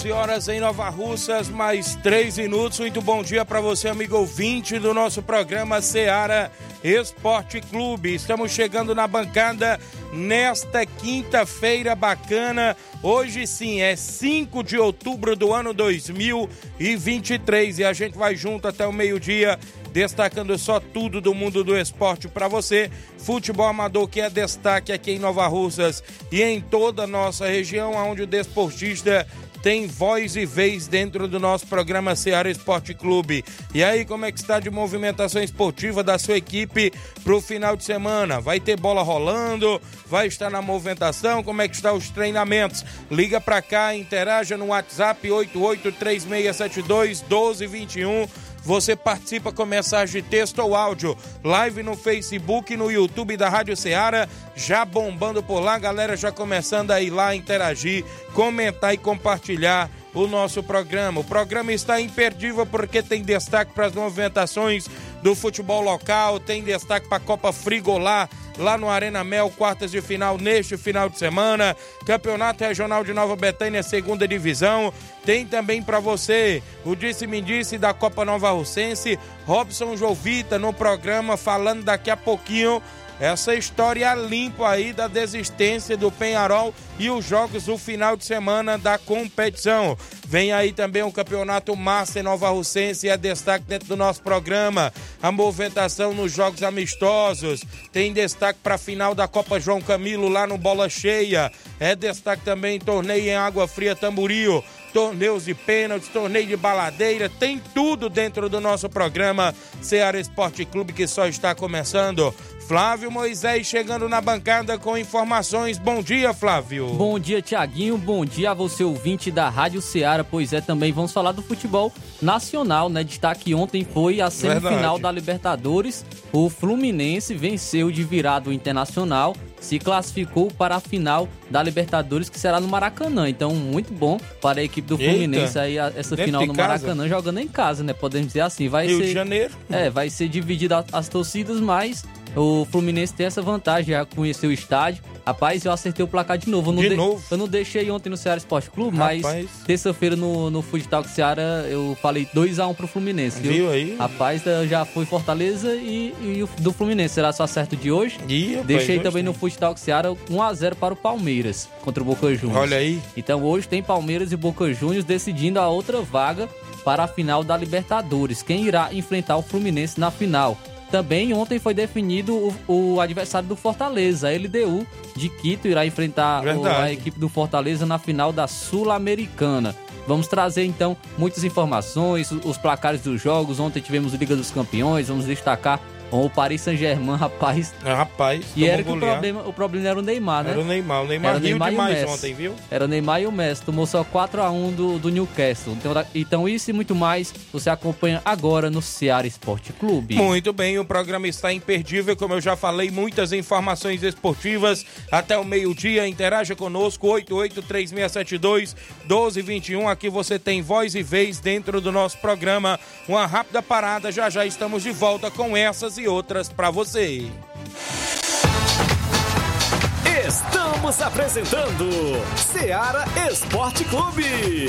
11 horas em Nova Russas, mais 3 minutos. Muito bom dia para você, amigo ouvinte do nosso programa Seara Esporte Clube. Estamos chegando na bancada nesta quinta-feira bacana. Hoje sim, é 5 de outubro do ano 2023 e a gente vai junto até o meio-dia destacando só tudo do mundo do esporte para você. Futebol amador que é destaque aqui em Nova Russas e em toda a nossa região, onde o desportista tem voz e vez dentro do nosso programa Ceará Esporte Clube. E aí, como é que está de movimentação esportiva da sua equipe para o final de semana? Vai ter bola rolando? Vai estar na movimentação? Como é que estão os treinamentos? Liga para cá, interaja no WhatsApp 883672 1221 você participa com mensagem de texto ou áudio. Live no Facebook e no YouTube da Rádio Ceará. Já bombando por lá, galera já começando a ir lá interagir, comentar e compartilhar o nosso programa. O programa está imperdível porque tem destaque para as movimentações do futebol local, tem destaque para a Copa Frigolá lá no Arena Mel, quartas de final neste final de semana. Campeonato Regional de Nova Betânia, segunda divisão. Tem também para você o disse-me disse da Copa Nova Russense, Robson Jovita no programa falando daqui a pouquinho essa história limpa aí da desistência do Penharol e os jogos do final de semana da competição. Vem aí também o Campeonato Master Nova Russense é destaque dentro do nosso programa. A movimentação nos jogos amistosos. Tem destaque para a final da Copa João Camilo lá no Bola Cheia. É destaque também torneio em Água Fria Tamburio torneios de pênaltis, torneio de baladeira, tem tudo dentro do nosso programa Ceará Esporte Clube que só está começando. Flávio Moisés chegando na bancada com informações. Bom dia, Flávio. Bom dia, Tiaguinho. Bom dia a você, ouvinte da Rádio Ceará. Pois é, também vamos falar do futebol nacional, né? Destaque ontem foi a semifinal Verdade. da Libertadores. O Fluminense venceu de virado internacional se classificou para a final da Libertadores, que será no Maracanã. Então, muito bom para a equipe do Fluminense Eita, aí essa final no Maracanã, jogando em casa, né? Podemos dizer assim. Vai Rio ser, de Janeiro. É, vai ser dividida as torcidas, mas o Fluminense tem essa vantagem, já conheceu o estádio. Rapaz, eu acertei o placar de novo. Eu não de de... novo? Eu não deixei ontem no Ceará Esporte Clube, Rapaz. mas terça-feira no, no Food Talk Ceará eu falei 2x1 pro Fluminense. Viu, viu aí? Rapaz, já foi Fortaleza e, e do Fluminense. Será só certo de hoje? Ih, rapaz, deixei também no Food Talk Ceará 1x0 para o Palmeiras contra o Boca Juniors. Olha aí. Então hoje tem Palmeiras e Boca Juniors decidindo a outra vaga para a final da Libertadores. Quem irá enfrentar o Fluminense na final? Também ontem foi definido o, o adversário do Fortaleza, a LDU de Quito, irá enfrentar o, a equipe do Fortaleza na final da Sul-Americana. Vamos trazer então muitas informações, os placares dos jogos. Ontem tivemos Liga dos Campeões, vamos destacar o Paris Saint-Germain, rapaz. É, rapaz. E era que o problema, o problema era o Neymar, né? Era o Neymar. O Neymar era Neymar demais ontem, viu? Era o Neymar e o Messi. Tomou só 4x1 do, do Newcastle. Então, então, isso e muito mais você acompanha agora no Ceará Esporte Clube. Muito bem, o programa está imperdível. Como eu já falei, muitas informações esportivas até o meio-dia. Interaja conosco, 883672 1221. Aqui você tem voz e vez dentro do nosso programa. Uma rápida parada, já já estamos de volta com essas e outras para você. Estamos apresentando Seara Esporte Clube.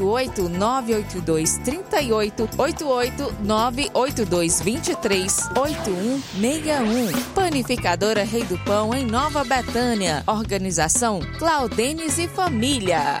88 982 38 88 982 23 8161. Panificadora Rei do Pão em Nova Betânia. Organização Claudenes e Família.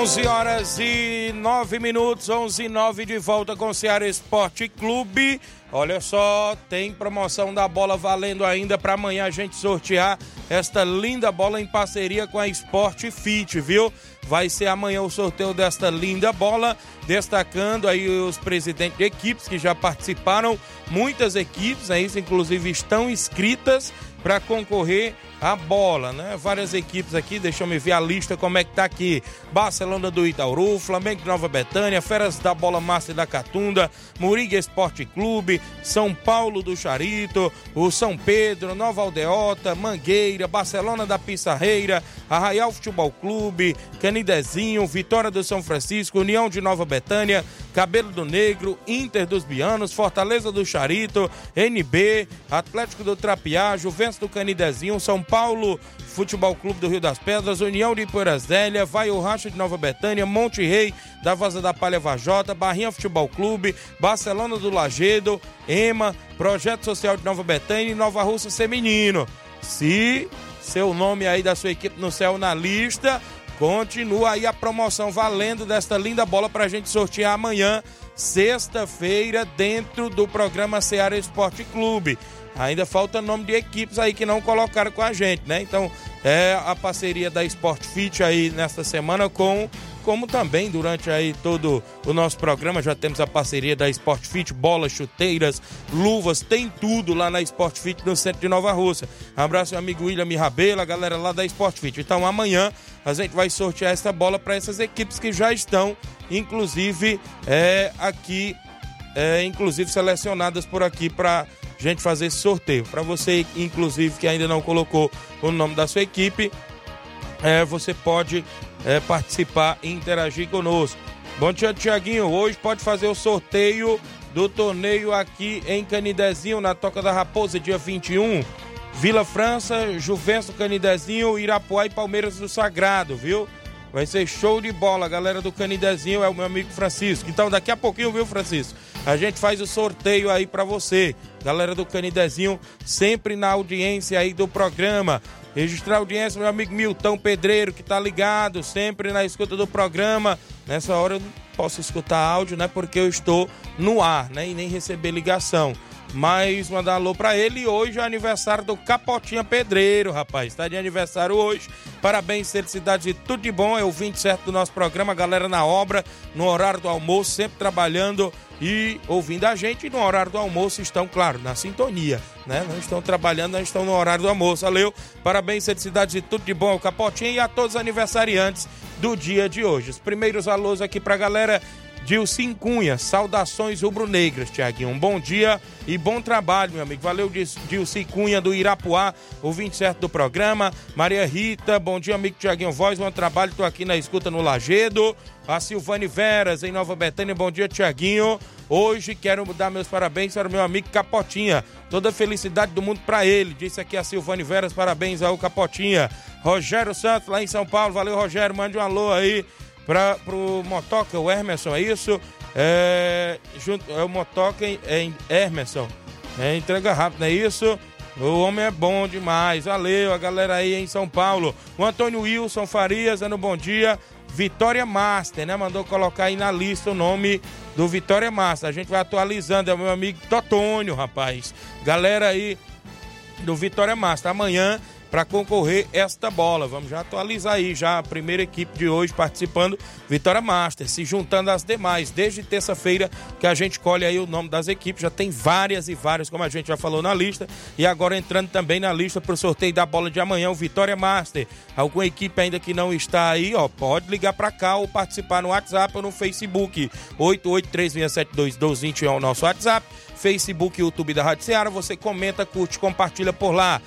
11 horas e 9 minutos, 11 e 9 de volta com o Ceará Esporte Clube. Olha só, tem promoção da bola valendo ainda para amanhã a gente sortear esta linda bola em parceria com a Sport Fit, viu? Vai ser amanhã o sorteio desta linda bola, destacando aí os presidentes de equipes que já participaram, muitas equipes, aí, inclusive estão inscritas para concorrer a bola, né? Várias equipes aqui, deixa eu me ver a lista como é que tá aqui. Barcelona do Itaúru, Flamengo de Nova Betânia, Feras da Bola Massa da Catunda, Muriga Esporte Clube, São Paulo do Charito, o São Pedro, Nova Aldeota, Mangueira, Barcelona da Pissarreira, Arraial Futebol Clube, Canidezinho, Vitória do São Francisco, União de Nova Betânia, Cabelo do Negro, Inter dos Bianos, Fortaleza do Charito, NB, Atlético do Trapiá, Juventus do Canidezinho, São Paulo Futebol Clube do Rio das Pedras, União de Poeiras Vai o Racha de Nova Betânia, Monte Rei da Vaza da Palha Vajota, Barrinha Futebol Clube, Barcelona do Lagedo, EMA, Projeto Social de Nova Betânia e Nova Russa Feminino. Se seu nome aí da sua equipe no céu na lista, continua aí a promoção valendo desta linda bola pra gente sortear amanhã, sexta-feira, dentro do programa Ceará Esporte Clube. Ainda falta nome de equipes aí que não colocaram com a gente, né? Então, é a parceria da Sport Fit aí nesta semana com como também durante aí todo o nosso programa já temos a parceria da Sport Fit, bolas, chuteiras, luvas, tem tudo lá na Sport Fit no centro de Nova Rússia. Abraço meu amigo William Rabelo, a galera lá da Sport Fit. Então amanhã a gente vai sortear essa bola para essas equipes que já estão, inclusive, é, aqui, é, inclusive selecionadas por aqui para gente fazer esse sorteio. Para você, inclusive, que ainda não colocou o nome da sua equipe, é, você pode é, participar e interagir conosco. Bom dia, Tiaguinho. Hoje pode fazer o sorteio do torneio aqui em Canidezinho, na Toca da Raposa, dia 21. Vila França, Juventus Canidezinho, Irapuá e Palmeiras do Sagrado, viu? Vai ser show de bola, galera do Canidezinho, é o meu amigo Francisco. Então, daqui a pouquinho, viu, Francisco? A gente faz o sorteio aí para você. Galera do Canidezinho, sempre na audiência aí do programa. Registrar a audiência, meu amigo Milton Pedreiro, que tá ligado, sempre na escuta do programa. Nessa hora eu não posso escutar áudio, né? Porque eu estou no ar, né? E nem receber ligação. Mas mandar alô pra ele. Hoje é aniversário do Capotinha Pedreiro, rapaz. Tá de aniversário hoje. Parabéns, felicidades e tudo de bom. É o 27 do nosso programa, galera na obra, no horário do almoço, sempre trabalhando e ouvindo a gente. No horário do almoço estão, claro, na sintonia, né? Não estão trabalhando, não estão no horário do almoço. Valeu, parabéns, felicidades e tudo de bom ao Capotinho e a todos os aniversariantes do dia de hoje. Os primeiros alôs aqui pra galera Dilcim Cunha, saudações rubro-negras, Tiaguinho. Um bom dia e bom trabalho, meu amigo. Valeu, Dilcim Cunha do Irapuá, o 27 do programa. Maria Rita, bom dia, amigo Tiaguinho Voz, bom trabalho. Tô aqui na escuta no Lagedo. A Silvane Veras, em Nova Betânia, bom dia, Tiaguinho. Hoje quero dar meus parabéns para o meu amigo Capotinha. Toda felicidade do mundo para ele. Disse aqui a Silvane Veras, parabéns ao Capotinha. Rogério Santos, lá em São Paulo. Valeu, Rogério. Mande um alô aí para o Motoca, o Emerson, é isso? É, junto, é o Motoca em, em Emerson. É, entrega rápido, é isso? O homem é bom demais. Valeu, a galera aí em São Paulo. O Antônio Wilson Farias, dando bom dia. Vitória Master, né? Mandou colocar aí na lista o nome do Vitória Master. A gente vai atualizando. É o meu amigo Totônio, rapaz. Galera aí do Vitória Master. Amanhã para concorrer esta bola. Vamos já atualizar aí já a primeira equipe de hoje participando, Vitória Master, se juntando às demais. Desde terça-feira que a gente colhe aí o nome das equipes, já tem várias e várias, como a gente já falou na lista, e agora entrando também na lista para o sorteio da bola de amanhã, o Vitória Master. Alguma equipe ainda que não está aí, ó, pode ligar para cá ou participar no WhatsApp ou no Facebook. 8836721221 é o nosso WhatsApp. Facebook e YouTube da Rádio Ceará. Você comenta, curte, compartilha por lá.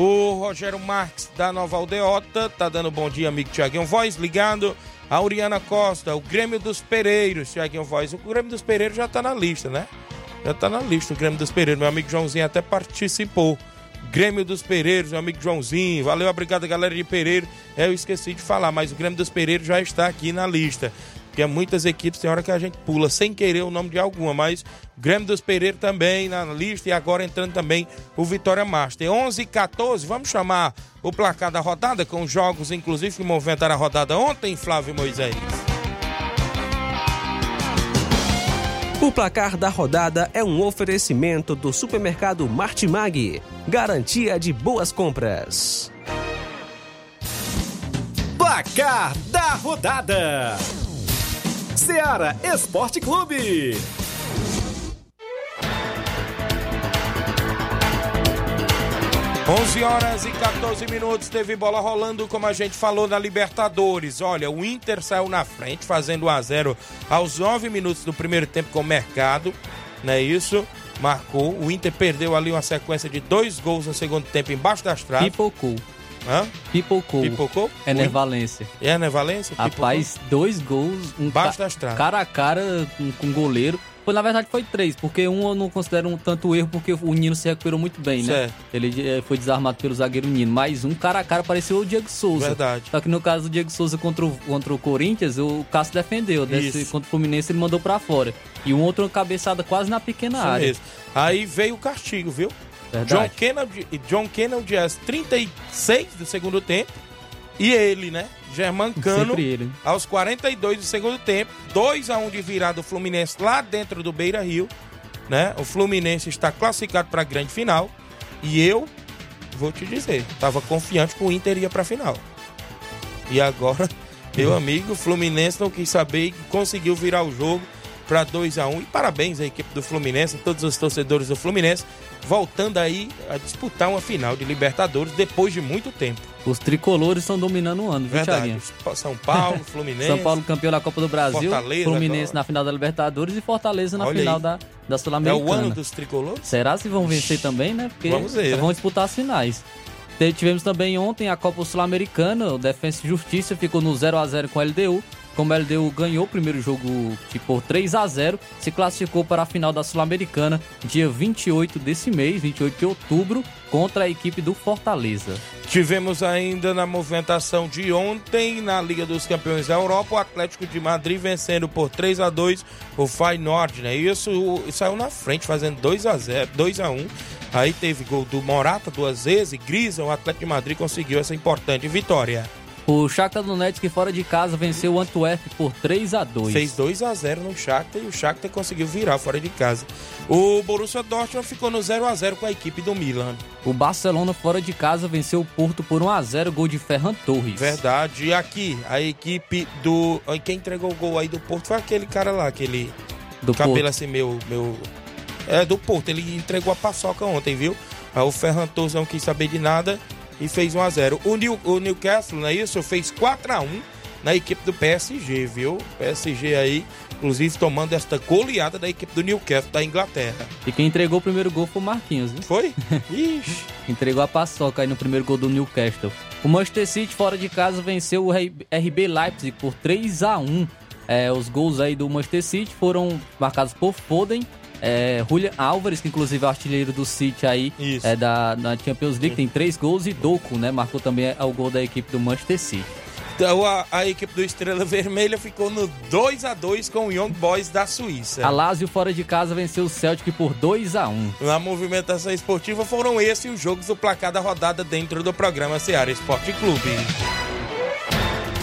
O Rogério Marques da Nova Aldeota tá dando bom dia, amigo Tiaguinho Voz, ligado. A Auriana Costa, o Grêmio dos Pereiros, Tiaguinho Voz. O Grêmio dos Pereiros já tá na lista, né? Já tá na lista o Grêmio dos Pereiros. Meu amigo Joãozinho até participou. Grêmio dos Pereiros, meu amigo Joãozinho. Valeu, obrigado, galera de Pereiro. É, eu esqueci de falar, mas o Grêmio dos Pereiros já está aqui na lista. Porque muitas equipes tem hora que a gente pula sem querer o nome de alguma, mas o Grêmio dos Pereiros também na lista e agora entrando também o Vitória Master. 11 e 14, vamos chamar o placar da rodada com jogos, inclusive, que movimentaram a rodada ontem, Flávio Moisés. O placar da rodada é um oferecimento do supermercado Martimag. Garantia de boas compras. Placar da rodada: Seara Esporte Clube. 11 horas e 14 minutos, teve bola rolando, como a gente falou na Libertadores. Olha, o Inter saiu na frente, fazendo 1 a 0 aos 9 minutos do primeiro tempo com o Mercado, não é isso? Marcou. O Inter perdeu ali uma sequência de dois gols no segundo tempo embaixo das traves. Pipocou. Hã? Pipocou. Pipocou? É Nervalência. É Nervalência? Rapaz, dois gols. Um das traves. Cara a cara com, com goleiro. Foi, na verdade, foi três, porque um eu não considero um tanto erro, porque o Nino se recuperou muito bem, né? Certo. Ele eh, foi desarmado pelo zagueiro Nino. Mas um cara a cara pareceu o Diego Souza. Verdade. Só que no caso do Diego Souza contra o, contra o Corinthians, o Cássio defendeu. Desse, contra o Fluminense, ele mandou pra fora. E um outro cabeçada quase na pequena Isso área. mesmo. Aí veio o castigo, viu? Verdade. John Kennedy, John Kennedy às 36 do segundo tempo. E ele, né? German Cano, ele. aos 42 do segundo tempo. 2 a 1 de virada do Fluminense lá dentro do Beira Rio. Né? O Fluminense está classificado para a grande final. E eu vou te dizer, estava confiante que o Inter ia para a final. E agora, meu amigo, o Fluminense não quis saber e conseguiu virar o jogo para 2 a 1 E parabéns à equipe do Fluminense, a todos os torcedores do Fluminense, voltando aí a disputar uma final de Libertadores depois de muito tempo. Os tricolores estão dominando o ano, viu, Verdade. Thiaguinho? São Paulo, Fluminense. São Paulo campeão da Copa do Brasil, Fortaleza Fluminense agora. na final da Libertadores e Fortaleza na Olha final aí. da, da É Sul-Americana. o ano dos tricolores? Será se vão vencer também, né? Porque Vamos ver, né? vão disputar as finais. Tivemos também ontem a Copa Sul-Americana, o Defensa e Justiça ficou no 0 a 0 com a LDU. Como a LDU ganhou o primeiro jogo tipo, por 3 a 0 se classificou para a final da Sul-Americana, dia 28 desse mês, 28 de outubro, contra a equipe do Fortaleza. Tivemos ainda na movimentação de ontem, na Liga dos Campeões da Europa, o Atlético de Madrid vencendo por 3 a 2 o Feyenoord, né? Isso o- saiu na frente, fazendo 2 a 0 2 a 1 Aí teve gol do Morata duas vezes, e Grisa, o Atlético de Madrid conseguiu essa importante vitória. O Shakhtar Donetsk fora de casa venceu o Antwerp por 3 a 2. Fez 2 a 0 no Shakhtar e o Shakhtar conseguiu virar fora de casa. O Borussia Dortmund ficou no 0 a 0 com a equipe do Milan. O Barcelona fora de casa venceu o Porto por 1 a 0, gol de Ferran Torres. Verdade. E aqui, a equipe do. Quem entregou o gol aí do Porto foi aquele cara lá, aquele. Do cabelo Porto. assim, meu, meu. É, do Porto. Ele entregou a paçoca ontem, viu? Aí o Ferran Torres não quis saber de nada e fez 1 a 0 O, New, o Newcastle, não é isso? Fez 4 a 1 na equipe do PSG, viu? PSG aí, inclusive tomando esta goleada da equipe do Newcastle da Inglaterra. E quem entregou o primeiro gol foi o Marquinhos, né? Foi? Ixi. Entregou a paçoca aí no primeiro gol do Newcastle. O Manchester City fora de casa venceu o RB Leipzig por 3 a 1. É, os gols aí do Manchester City foram marcados por Foden, é, Julian Álvares, que inclusive é o artilheiro do City aí é, da, da Champions League, tem três gols e Doku, né? Marcou também é, o gol da equipe do Manchester City. Então a, a equipe do Estrela Vermelha ficou no 2 a 2 com o Young Boys da Suíça. A Lazio fora de casa venceu o Celtic por 2 a 1. Na movimentação esportiva foram esses os jogos do placar da rodada dentro do programa Seara Esporte Clube.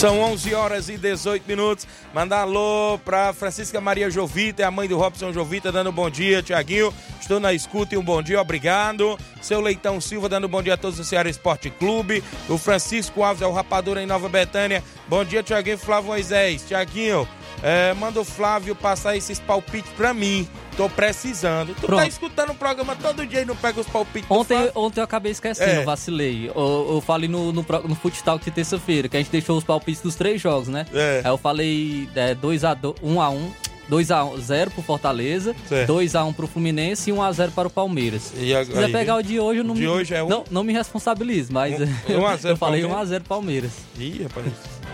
São 11 horas e 18 minutos. Mandar alô pra Francisca Maria Jovita, é a mãe do Robson Jovita, dando bom dia, Tiaguinho. Estou na escuta e um bom dia, obrigado. Seu Leitão Silva, dando bom dia a todos do Ceará Esporte Clube. O Francisco Alves, é o Rapadura em Nova Betânia. Bom dia, Tiaguinho Flávio Moisés. Tiaguinho, é, manda o Flávio passar esses palpites pra mim. Tô precisando. Tu tá Pronto. escutando o programa todo dia e não pega os palpites Ontem, ontem eu acabei esquecendo, É. vacilei. Eu, eu falei no, no, pro- no Foot Talk de terça-feira, que a gente deixou os palpites dos três jogos, né? É. Aí eu falei 2x1, 1x1, 2x0 pro Fortaleza, Certo. 2x1 pro Fluminense e 1x0 para o Palmeiras. E a- Se quiser aí, pegar o de hoje, eu não De me, hoje é um? não, não me responsabilizo, mas Um- eu, 1 a 0 eu falei Palmeiras? 1x0 Palmeiras. Ih, rapaz,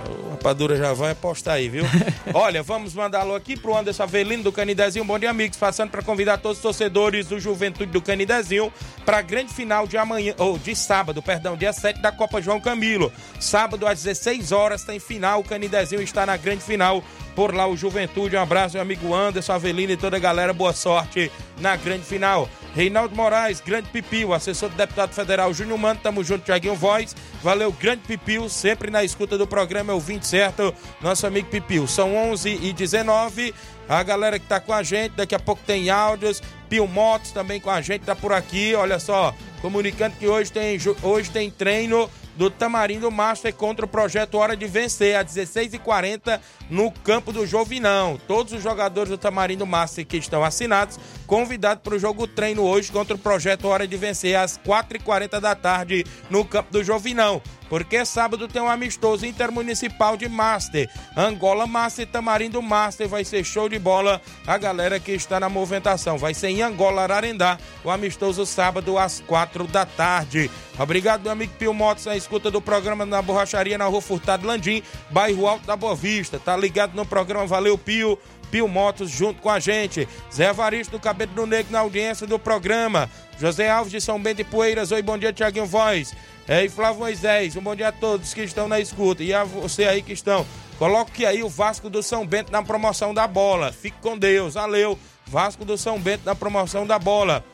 o Rapadura já vai apostar aí, viu? Olha, vamos mandar alô aqui pro Anderson Avelino do Canidezinho. Bom dia, amigos. Passando para convidar todos os torcedores do Juventude do Canidezinho para a grande final de amanhã, ou de sábado, perdão, dia 7 da Copa João Camilo. Sábado às 16 horas tem final. O Canidezinho está na grande final. Por lá o Juventude, um abraço, meu amigo Anderson Avelino e toda a galera, boa sorte na grande final. Reinaldo Moraes, grande Pipio, assessor do deputado federal Júnior Mano, tamo junto, Tiaguinho Voz. Valeu, grande Pipio, sempre na escuta do programa, é o 20 certo, nosso amigo Pipio. São 11 e 19 a galera que tá com a gente, daqui a pouco tem áudios, Pio Motos também com a gente, tá por aqui, olha só, comunicando que hoje tem, hoje tem treino do Tamarindo Master contra o projeto Hora de Vencer, às 16h40, no campo do Jovinão. Todos os jogadores do Tamarindo Master que estão assinados, convidados para o jogo treino hoje contra o projeto Hora de Vencer, às 4h40 da tarde, no campo do Jovinão. Porque sábado tem um amistoso intermunicipal de Master. Angola Master Tamarindo Master. Vai ser show de bola a galera que está na movimentação. Vai ser em Angola, Ararendá. O amistoso sábado às quatro da tarde. Obrigado, meu amigo Pio Motos, na escuta do programa na borracharia na rua Furtado Landim, bairro Alto da Boa Vista. Tá ligado no programa? Valeu, Pio. Pio Motos junto com a gente. Zé Varisto do Cabelo do Negro na audiência do programa. José Alves de São Bento de Poeiras. Oi, bom dia, Tiaguinho Voz. É, e Flávio Moisés, um bom dia a todos que estão na escuta. E a você aí que estão. Coloque aí o Vasco do São Bento na promoção da bola. Fique com Deus. Valeu. Vasco do São Bento na promoção da bola.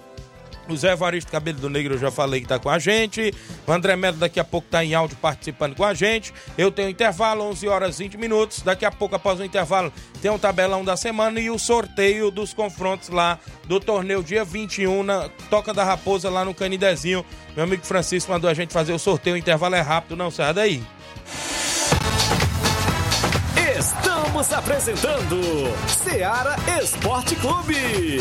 O Zé Evaristo Cabelo do Negro eu já falei que tá com a gente. O André Melo daqui a pouco tá em áudio participando com a gente. Eu tenho intervalo, 11 horas e 20 minutos. Daqui a pouco, após o intervalo, tem um tabelão da semana e o sorteio dos confrontos lá do torneio dia 21 na Toca da Raposa lá no Canidezinho. Meu amigo Francisco mandou a gente fazer o sorteio. O intervalo é rápido, não sai daí. Estamos apresentando Seara Esporte Clube.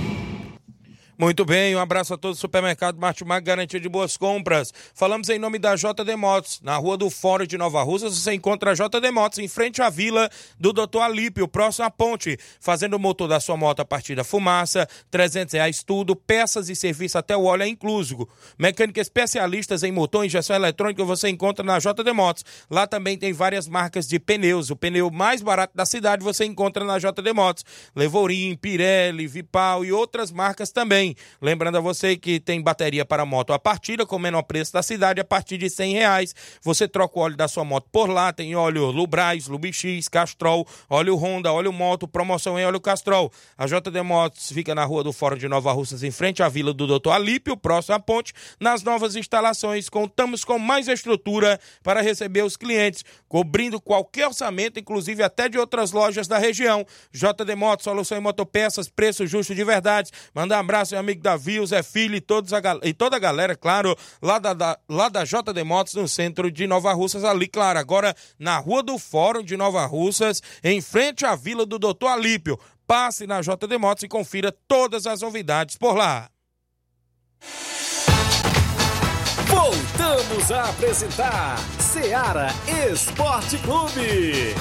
Muito bem, um abraço a todos do supermercado Martimag, garantia de boas compras. Falamos em nome da JD Motos. Na rua do Fórum de Nova Russas, você encontra a JD Motos em frente à vila do Dr. Alípio, próximo à ponte. Fazendo o motor da sua moto a partir da fumaça, 300 reais tudo, peças e serviço até o óleo é incluso. Mecânica especialistas em motor e injeção eletrônica você encontra na JD Motos. Lá também tem várias marcas de pneus. O pneu mais barato da cidade você encontra na JD Motos. Levorim, Pirelli, Vipal e outras marcas também. Lembrando a você que tem bateria para moto a partida, com o menor preço da cidade, a partir de cem reais. Você troca o óleo da sua moto por lá, tem óleo Lubrais, Lubix, Castrol, óleo Honda, óleo Moto, promoção em óleo Castrol. A JD Motos fica na rua do Fórum de Nova Russas, em frente à Vila do Doutor Alípio, próximo à ponte. Nas novas instalações, contamos com mais estrutura para receber os clientes, cobrindo qualquer orçamento, inclusive até de outras lojas da região. JD Motos, solução em motopeças, preço justo de verdade. Manda um abraço, amigo Davi, o Zé Filho e, todos a, e toda a galera, claro, lá da, da, lá da JD Motos, no centro de Nova Russas, ali, claro, agora na Rua do Fórum de Nova Russas, em frente à Vila do Doutor Alípio. Passe na JD Motos e confira todas as novidades por lá. Voltamos a apresentar Seara Esporte Clube.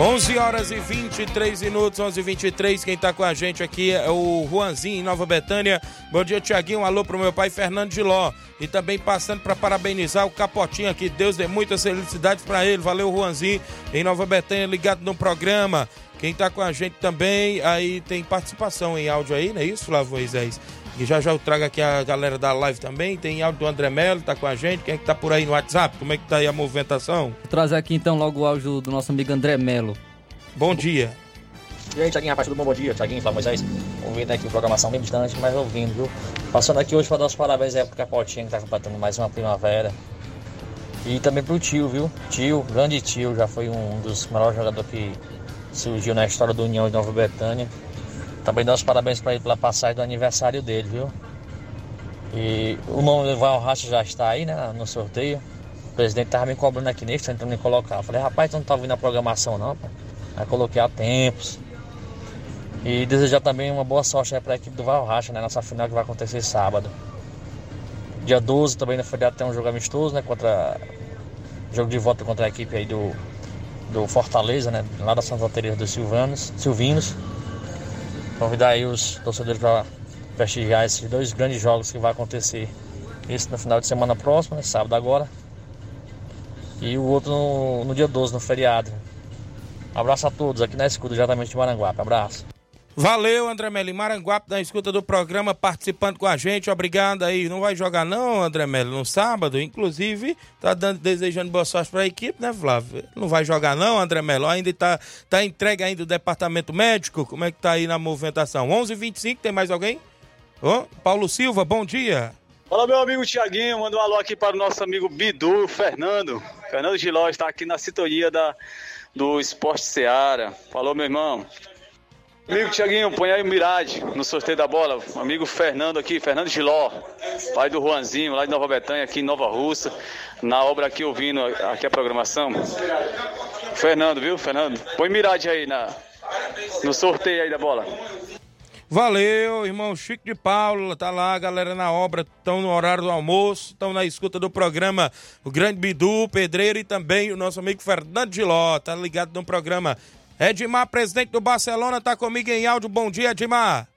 11 horas e 23 minutos, 11 e 23 Quem tá com a gente aqui é o Juanzinho, em Nova Betânia. Bom dia, Tiaguinho. Um alô pro meu pai, Fernando Giló. E também passando para parabenizar o Capotinho aqui. Deus dê muitas felicidades para ele. Valeu, Juanzinho, em Nova Betânia, ligado no programa. Quem tá com a gente também, aí tem participação em áudio aí, não é isso, Flávio Moisés? E já já eu trago aqui a galera da live também. Tem áudio do André Melo, tá com a gente. Quem é que tá por aí no WhatsApp? Como é que tá aí a movimentação? Vou trazer aqui então logo o áudio do nosso amigo André Melo. Bom dia. E aí, Tiaguinho, rapaz, tudo bom? Bom dia, Tiaguinho, Flávio Moisés. Ouvindo aqui a programação bem distante, mas ouvindo, viu? Passando aqui hoje para dar os parabéns aí pro Capotinho, que tá completando mais uma primavera. E também pro tio, viu? Tio, grande tio, já foi um dos melhores jogadores que surgiu na história do União de Nova Betânia. Também dá os parabéns para ele pela passagem do aniversário dele, viu? E o nome do Val Racha já está aí, né? No sorteio. O presidente tava me cobrando aqui nesse, tentando me colocar. Eu falei, rapaz, tu não tá ouvindo a programação não, pai. Aí coloquei a tempos. E desejar também uma boa sorte para a equipe do Val Racha, né? Nossa final que vai acontecer sábado. Dia 12 também na feriado tem um jogo amistoso, né? Contra. Jogo de volta contra a equipe aí do, do Fortaleza, né? Lá da Santa Teresa dos Silvanos, Silvinos. Convidar aí os torcedores para prestigiar esses dois grandes jogos que vai acontecer. Esse no final de semana próximo, né? sábado agora. E o outro no, no dia 12, no feriado. Abraço a todos aqui na escuta diretamente de Maranguape. Abraço. Valeu, André Melo. Maranguape, na escuta do programa, participando com a gente. Obrigado aí. Não vai jogar não, André Melo, no sábado? Inclusive, tá dando, desejando boa sorte pra equipe, né, Flávio? Não vai jogar não, André Melo? Ainda tá, tá entregue ainda o departamento médico? Como é que tá aí na movimentação? 11 h 25 tem mais alguém? Ô, Paulo Silva, bom dia. Fala, meu amigo Tiaguinho. Manda um alô aqui para o nosso amigo Bidu, Fernando. Fernando Giló está aqui na sintonia da, do Esporte Seara. Falou, meu irmão. Amigo Tiaguinho, põe aí o Mirade no sorteio da bola. Amigo Fernando aqui, Fernando Giló, pai do Juanzinho, lá de Nova Betânia, aqui em Nova Russa, na obra aqui ouvindo aqui a programação. Fernando, viu, Fernando? Põe Mirade aí na, no sorteio aí da bola. Valeu, irmão Chico de Paulo, tá lá, galera na obra, estão no horário do almoço, estão na escuta do programa o Grande Bidu, Pedreiro e também o nosso amigo Fernando Giló, tá ligado no programa Edmar, presidente do Barcelona, tá comigo em áudio. Bom dia, Edmar.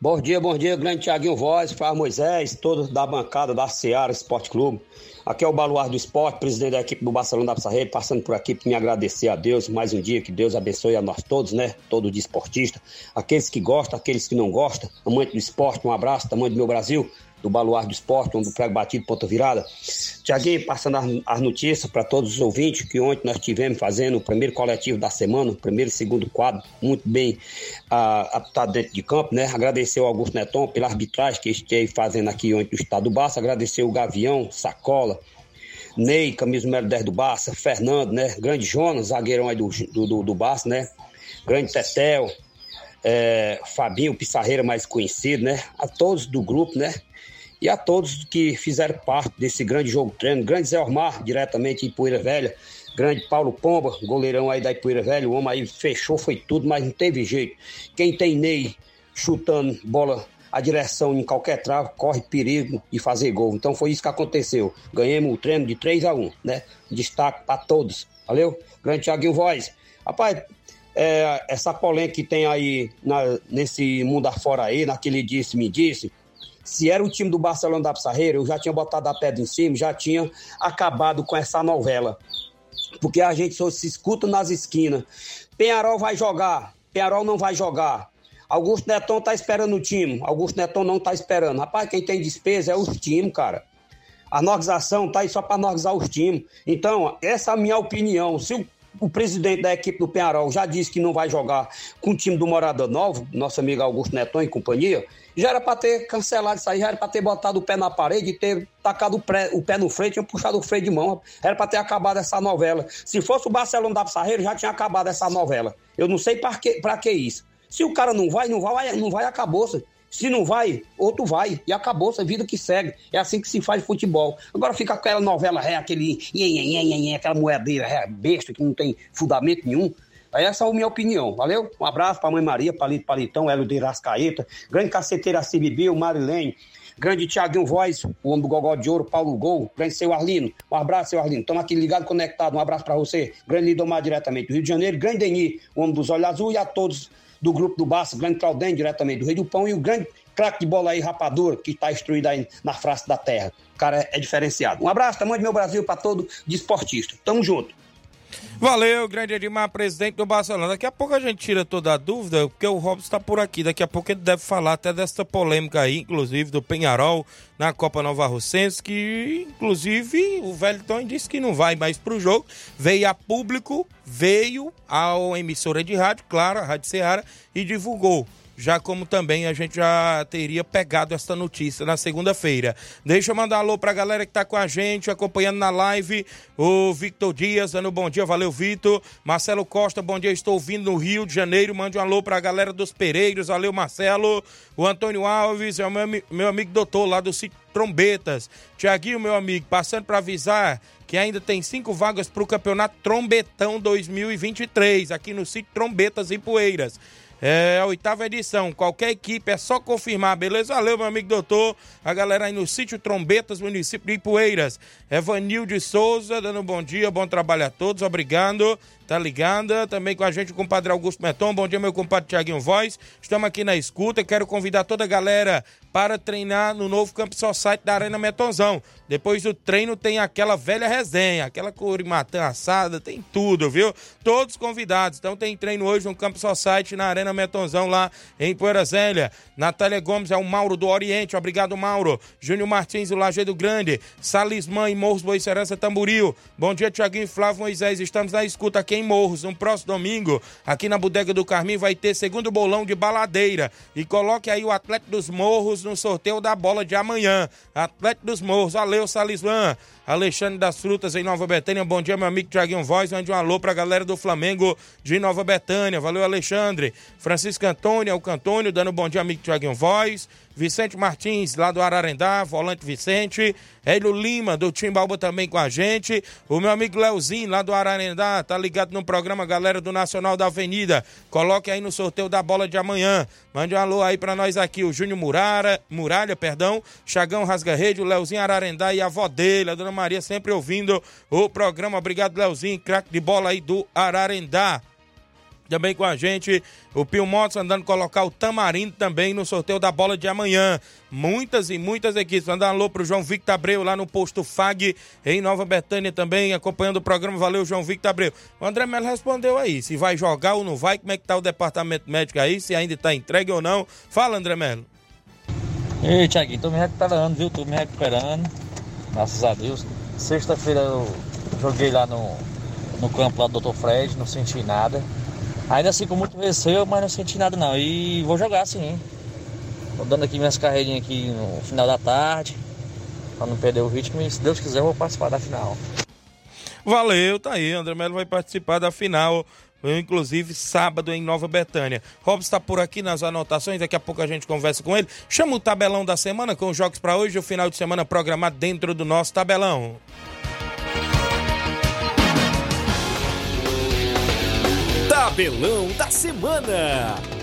Bom dia, bom dia, grande Tiaguinho Voz, Flávio Moisés, todos da bancada da Seara Esporte Clube. Aqui é o Baluar do Esporte, presidente da equipe do Barcelona da Pissarreira, passando por aqui para me agradecer a Deus mais um dia, que Deus abençoe a nós todos, né? Todo de esportista. Aqueles que gostam, aqueles que não gostam, amante do esporte, um abraço, tamanho do meu Brasil, do Baluar do Esporte, onde o prego batido, ponta virada. Tiaguinho, passando as, as notícias para todos os ouvintes, que ontem nós tivemos fazendo o primeiro coletivo da semana, o primeiro e segundo quadro, muito bem ah, aptado dentro de campo, né? Agradecer ao Augusto Neton pela arbitragem que esteve fazendo aqui ontem no estado do Barça, agradecer o Gavião, Sacola, Ney, camisa número 10 do Barça, Fernando, né? Grande Jonas, zagueirão aí do, do, do, do Barça, né? Grande Tetel, é, Fabinho Pissarreira, mais conhecido, né? A todos do grupo, né? E a todos que fizeram parte desse grande jogo treino. Grande Zé Ormar, diretamente em Poeira Velha. Grande Paulo Pomba, goleirão aí da Ipueira Velha. O homem aí fechou, foi tudo, mas não teve jeito. Quem tem Ney chutando bola a direção em qualquer trave, corre perigo de fazer gol. Então foi isso que aconteceu. Ganhamos o treino de 3 a 1 né? Destaque para todos. Valeu? Grande Thiaguinho Voz. Rapaz, é, essa polêmica que tem aí na, nesse mundo afora aí, naquele disse, me disse, se era o time do Barcelona da Pissarreira, eu já tinha botado a pedra em cima, já tinha acabado com essa novela. Porque a gente só se escuta nas esquinas. Penharol vai jogar, Penharol não vai jogar. Augusto Neton tá esperando o time, Augusto Neton não tá esperando. Rapaz, quem tem despesa é os times, cara. A norgização tá aí só para norgizar os times. Então, essa é a minha opinião. Se o o presidente da equipe do Penharol já disse que não vai jogar com o time do Morada Novo, nosso amigo Augusto Neton e companhia, já era para ter cancelado isso aí, já era para ter botado o pé na parede ter tacado o, pré, o pé no freio, tinha puxado o freio de mão, era para ter acabado essa novela. Se fosse o Barcelona da Pissarreira, já tinha acabado essa novela. Eu não sei para que, que isso. Se o cara não vai, não vai, não vai, acabou. -se. Se não vai, outro vai. E acabou essa vida que segue. É assim que se faz futebol. Agora fica aquela novela ré, aquele aquela moedeira ré, besta que não tem fundamento nenhum. Essa é a minha opinião, valeu? Um abraço pra Mãe Maria, Palito Palitão, Hélio de Rascaeta, grande caceteira Cibibil, Marilene, grande Tiaguinho Voz, o homem do Gogó de Ouro, Paulo Gol, grande seu Arlino, um abraço, seu Arlino, estamos aqui ligado, conectado, um abraço pra você, grande Lidomar diretamente do Rio de Janeiro, grande Deni, o homem dos olhos azuis e a todos do grupo do Barça, grande Claudem, diretamente do Rei do Pão, e o grande craque de bola aí, Rapadura, que está instruído aí na face da terra. O cara é diferenciado. Um abraço, tamanho do meu Brasil para todo desportista. Tamo junto. Valeu, grande Edmar, presidente do Barcelona. Daqui a pouco a gente tira toda a dúvida, porque o Robson está por aqui. Daqui a pouco ele deve falar até dessa polêmica aí, inclusive do Penharol na Copa Nova Russense, que inclusive o Velton disse que não vai mais para o jogo. Veio a público, veio à emissora de rádio, claro, a Rádio Ceará, e divulgou já como também a gente já teria pegado essa notícia na segunda-feira. Deixa eu mandar um alô pra galera que tá com a gente, acompanhando na live, o Victor Dias, dando bom dia, valeu Vitor, Marcelo Costa, bom dia, estou ouvindo no Rio de Janeiro, mande um alô pra galera dos Pereiros, valeu Marcelo, o Antônio Alves, é o meu, meu amigo doutor lá do sítio Trombetas, Tiaguinho, meu amigo, passando para avisar que ainda tem cinco vagas para o Campeonato Trombetão 2023, aqui no sítio Trombetas e Poeiras. É a oitava edição. Qualquer equipe é só confirmar, beleza? Valeu, meu amigo doutor. A galera aí no sítio Trombetas, município de Ipueiras. Evanil de Souza, dando um bom dia, bom trabalho a todos, obrigado tá ligada. Também com a gente o compadre Augusto Meton. Bom dia, meu compadre Tiaguinho Voz. Estamos aqui na escuta. Quero convidar toda a galera para treinar no novo Campo Society da Arena Metonzão. Depois do treino tem aquela velha resenha, aquela corimatã assada, tem tudo, viu? Todos convidados. Então tem treino hoje no Campo Society na Arena Metonzão lá em Poeira Zélia. Natália Gomes é o Mauro do Oriente. Obrigado, Mauro. Júnior Martins do Lajeado Grande. Salismã e Morros Boicerança Tamburil. Bom dia, Tiaguinho Flávio Moisés. Estamos na escuta aqui em Morros. No próximo domingo, aqui na Bodega do Carmim, vai ter segundo bolão de baladeira. E coloque aí o Atleta dos Morros no sorteio da bola de amanhã. Atleta dos Morros, valeu, Salismã. Alexandre das Frutas em Nova Betânia. Bom dia, meu amigo Tiaguinho Voz. Mande um alô pra galera do Flamengo de Nova Betânia. Valeu, Alexandre. Francisco Antônio, o Cantônio, dando um bom dia, amigo Tiaguinho Voz. Vicente Martins, lá do Ararendá, volante Vicente. Hélio Lima, do Timbalba, também com a gente. O meu amigo Leozinho, lá do Ararendá, tá ligado no programa Galera do Nacional da Avenida. Coloque aí no sorteio da bola de amanhã. Mande um alô aí pra nós aqui, o Júnior Murara, Muralha, perdão, Chagão Rasga Rede, o Leozinho Ararendá e a avó dele, a dona Maria, sempre ouvindo o programa. Obrigado, Leozinho, craque de bola aí do Ararendá. Também com a gente, o Pio Motos andando colocar o Tamarindo também no sorteio da bola de amanhã. Muitas e muitas equipes. Mandar alô pro João Victor Abreu lá no posto FAG em Nova Betânia também, acompanhando o programa. Valeu, João Victor Abreu. O André Melo respondeu aí, se vai jogar ou não vai, como é que tá o departamento médico aí, se ainda tá entregue ou não. Fala, André Melo. Ei, Tiaguinho, tô me recuperando, viu? Tô me recuperando. Graças a Deus. Sexta-feira eu joguei lá no, no campo lá do Dr. Fred, não senti nada. Ainda assim com muito receio, mas não senti nada não. E vou jogar sim. Tô dando aqui minhas carreirinhas aqui no final da tarde. Pra não perder o ritmo e se Deus quiser eu vou participar da final. Valeu, tá aí. André Melo vai participar da final. Inclusive sábado em Nova Betânia. Robson está por aqui nas anotações, daqui a pouco a gente conversa com ele. Chama o tabelão da semana com os jogos para hoje, o final de semana programado dentro do nosso tabelão. Tabelão da semana.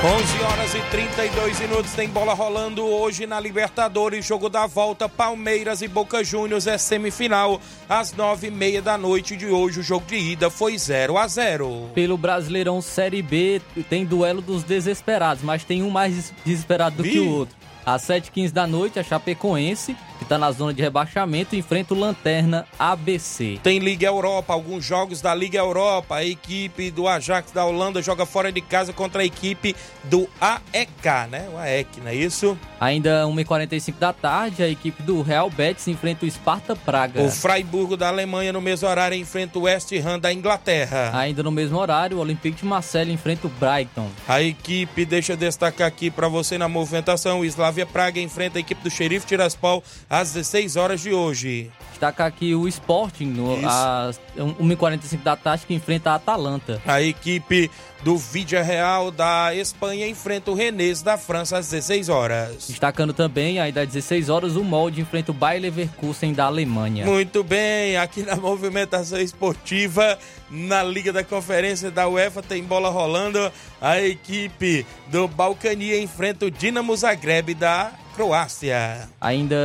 11 horas e 32 minutos tem bola rolando hoje na Libertadores, jogo da volta, Palmeiras e Boca Juniors é semifinal, às nove e meia da noite de hoje, o jogo de ida foi 0 a 0 Pelo Brasileirão Série B tem duelo dos desesperados, mas tem um mais desesperado do Vi? que o outro. Às 7h15 da noite, a Chapecoense, que está na zona de rebaixamento, enfrenta o Lanterna ABC. Tem Liga Europa, alguns jogos da Liga Europa. A equipe do Ajax da Holanda joga fora de casa contra a equipe do AEK, né? O AEK, não é isso? Ainda 1h45 da tarde, a equipe do Real Betis enfrenta o Sparta Praga. O Freiburgo da Alemanha, no mesmo horário, enfrenta o West Ham da Inglaterra. Ainda no mesmo horário, o Olympique de Marseille enfrenta o Brighton. A equipe, deixa eu destacar aqui para você na movimentação, o Slavia Praga enfrenta a equipe do Xerife Tiraspol às 16 horas de hoje. Destacar aqui o Sporting, no, às 1h45 da tarde, que enfrenta a Atalanta. A equipe do Vídea Real da Espanha enfrenta o Rennes da França às 16 horas. Destacando também, aí das 16 horas, o Molde enfrenta o Bayer Leverkusen da Alemanha. Muito bem, aqui na movimentação esportiva, na Liga da Conferência da UEFA, tem bola rolando. A equipe do Balcania enfrenta o Dinamo Zagreb da Croácia. Ainda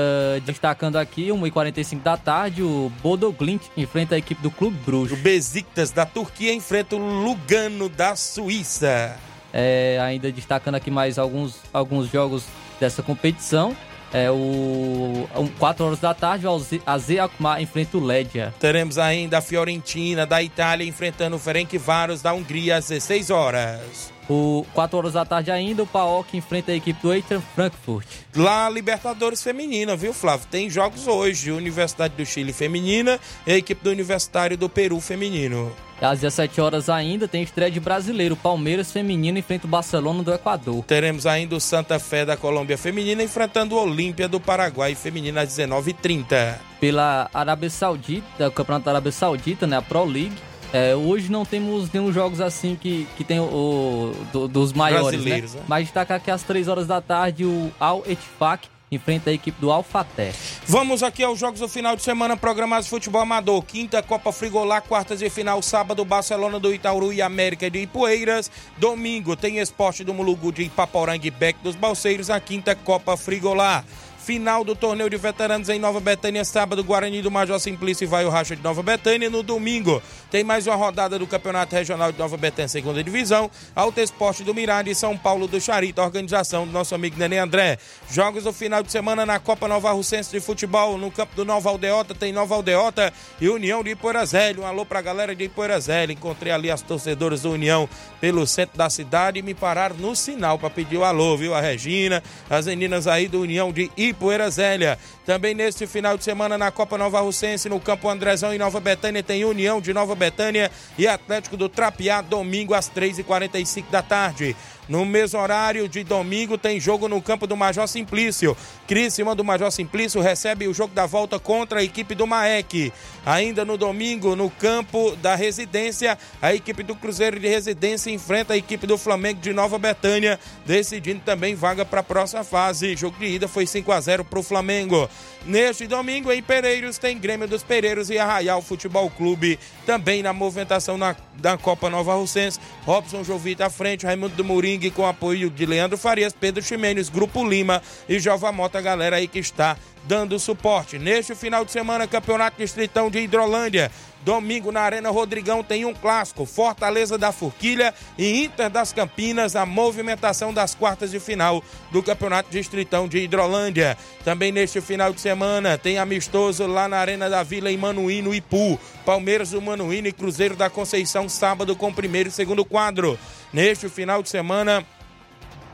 destacando aqui, 1h45 da tarde, o Bodo Glint enfrenta a equipe do Clube Bruges. O Besiktas da Turquia enfrenta o Lugano da Suíça. É, ainda destacando aqui mais alguns, alguns jogos dessa competição. É o 4 horas da tarde, o AZ Alkmaar enfrenta o Ledia. Teremos ainda a Fiorentina da Itália enfrentando o Ferencváros da Hungria às 16 horas. O 4 horas da tarde ainda, o PAOK enfrenta a equipe do Eintracht Frankfurt. Lá, Libertadores Feminina, viu, Flávio? Tem jogos hoje. Universidade do Chile Feminina e a equipe do Universitário do Peru Feminino. Às 17 horas ainda tem estreia de brasileiro. Palmeiras Feminino enfrenta o Barcelona do Equador. Teremos ainda o Santa Fé da Colômbia Feminina enfrentando o Olímpia do Paraguai Feminina às 19h30. Pela Arábia Saudita, o Campeonato da Arábia Saudita, né, a Pro League. É, hoje não temos nenhum jogos assim que, que tem o, o do, dos maiores, né? né? Mas destacar que às 3 horas da tarde o Al Etfak enfrenta a equipe do Alfaté. Vamos aqui aos jogos do final de semana programados de futebol amador. Quinta, Copa Frigolá, quartas de final, sábado, Barcelona do Itaúru e América de Ipueiras. Domingo, tem esporte do Mulugu de Ipaporanga e Beck dos Balseiros, a quinta Copa Frigolá. Final do torneio de veteranos em Nova Betânia, sábado, Guarani do Major Simplício vai o Racha de Nova Betânia. No domingo, tem mais uma rodada do Campeonato Regional de Nova Betânia, segunda divisão. Alto Esporte do Mirade e São Paulo do Charito, organização do nosso amigo Nenê André. Jogos do final de semana na Copa Nova Russense de Futebol, no campo do Nova Aldeota, tem Nova Aldeota e União de Ipoeirazélio. Um alô pra galera de Ipoeirazélio. Encontrei ali as torcedoras do União pelo centro da cidade e me pararam no sinal para pedir o alô, viu? A Regina, as meninas aí do União de Ipueira Zélia. Também neste final de semana na Copa Nova Russense, no Campo Andrezão em Nova Betânia, tem União de Nova Betânia e Atlético do Trapiá, domingo às 3h45 da tarde. No mesmo horário de domingo tem jogo no campo do Major Simplício. Crisma do Major Simplício recebe o jogo da volta contra a equipe do Maek. Ainda no domingo, no campo da residência, a equipe do Cruzeiro de Residência enfrenta a equipe do Flamengo de Nova Betânia, decidindo também vaga para a próxima fase. Jogo de ida foi 5 a 0 para o Flamengo. Neste domingo, em Pereiros, tem Grêmio dos Pereiros e Arraial Futebol Clube. Também na movimentação na, na Copa Nova Russense, Robson Jovita à frente, Raimundo do Mourinho Com apoio de Leandro Farias, Pedro Ximenes, Grupo Lima e Jova Mota, galera aí que está dando suporte. Neste final de semana, Campeonato Distritão de Hidrolândia. Domingo na Arena Rodrigão tem um clássico, Fortaleza da Forquilha e Inter das Campinas, a movimentação das quartas de final do Campeonato Distritão de Hidrolândia. Também neste final de semana tem amistoso lá na Arena da Vila em Manuíno, Ipu. Palmeiras do Manuíno e Cruzeiro da Conceição, sábado com primeiro e segundo quadro. Neste final de semana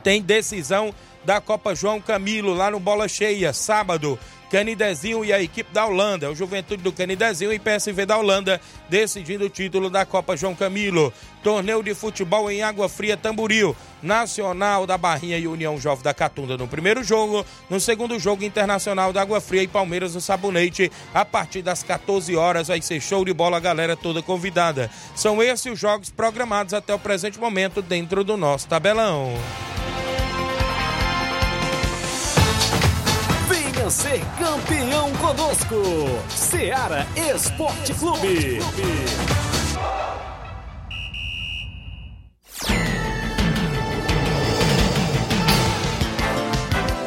tem decisão da Copa João Camilo lá no Bola Cheia, sábado. Canidezinho e a equipe da Holanda, o Juventude do Canidezinho e PSV da Holanda, decidindo o título da Copa João Camilo. Torneio de futebol em Água Fria Tamboril, Nacional da Barrinha e União Jovem da Catunda no primeiro jogo, no segundo jogo Internacional da Água Fria e Palmeiras do Sabonete, a partir das 14 horas vai ser show de bola, a galera toda convidada. São esses os jogos programados até o presente momento dentro do nosso tabelão. Ser campeão conosco. Seara Esporte Clube.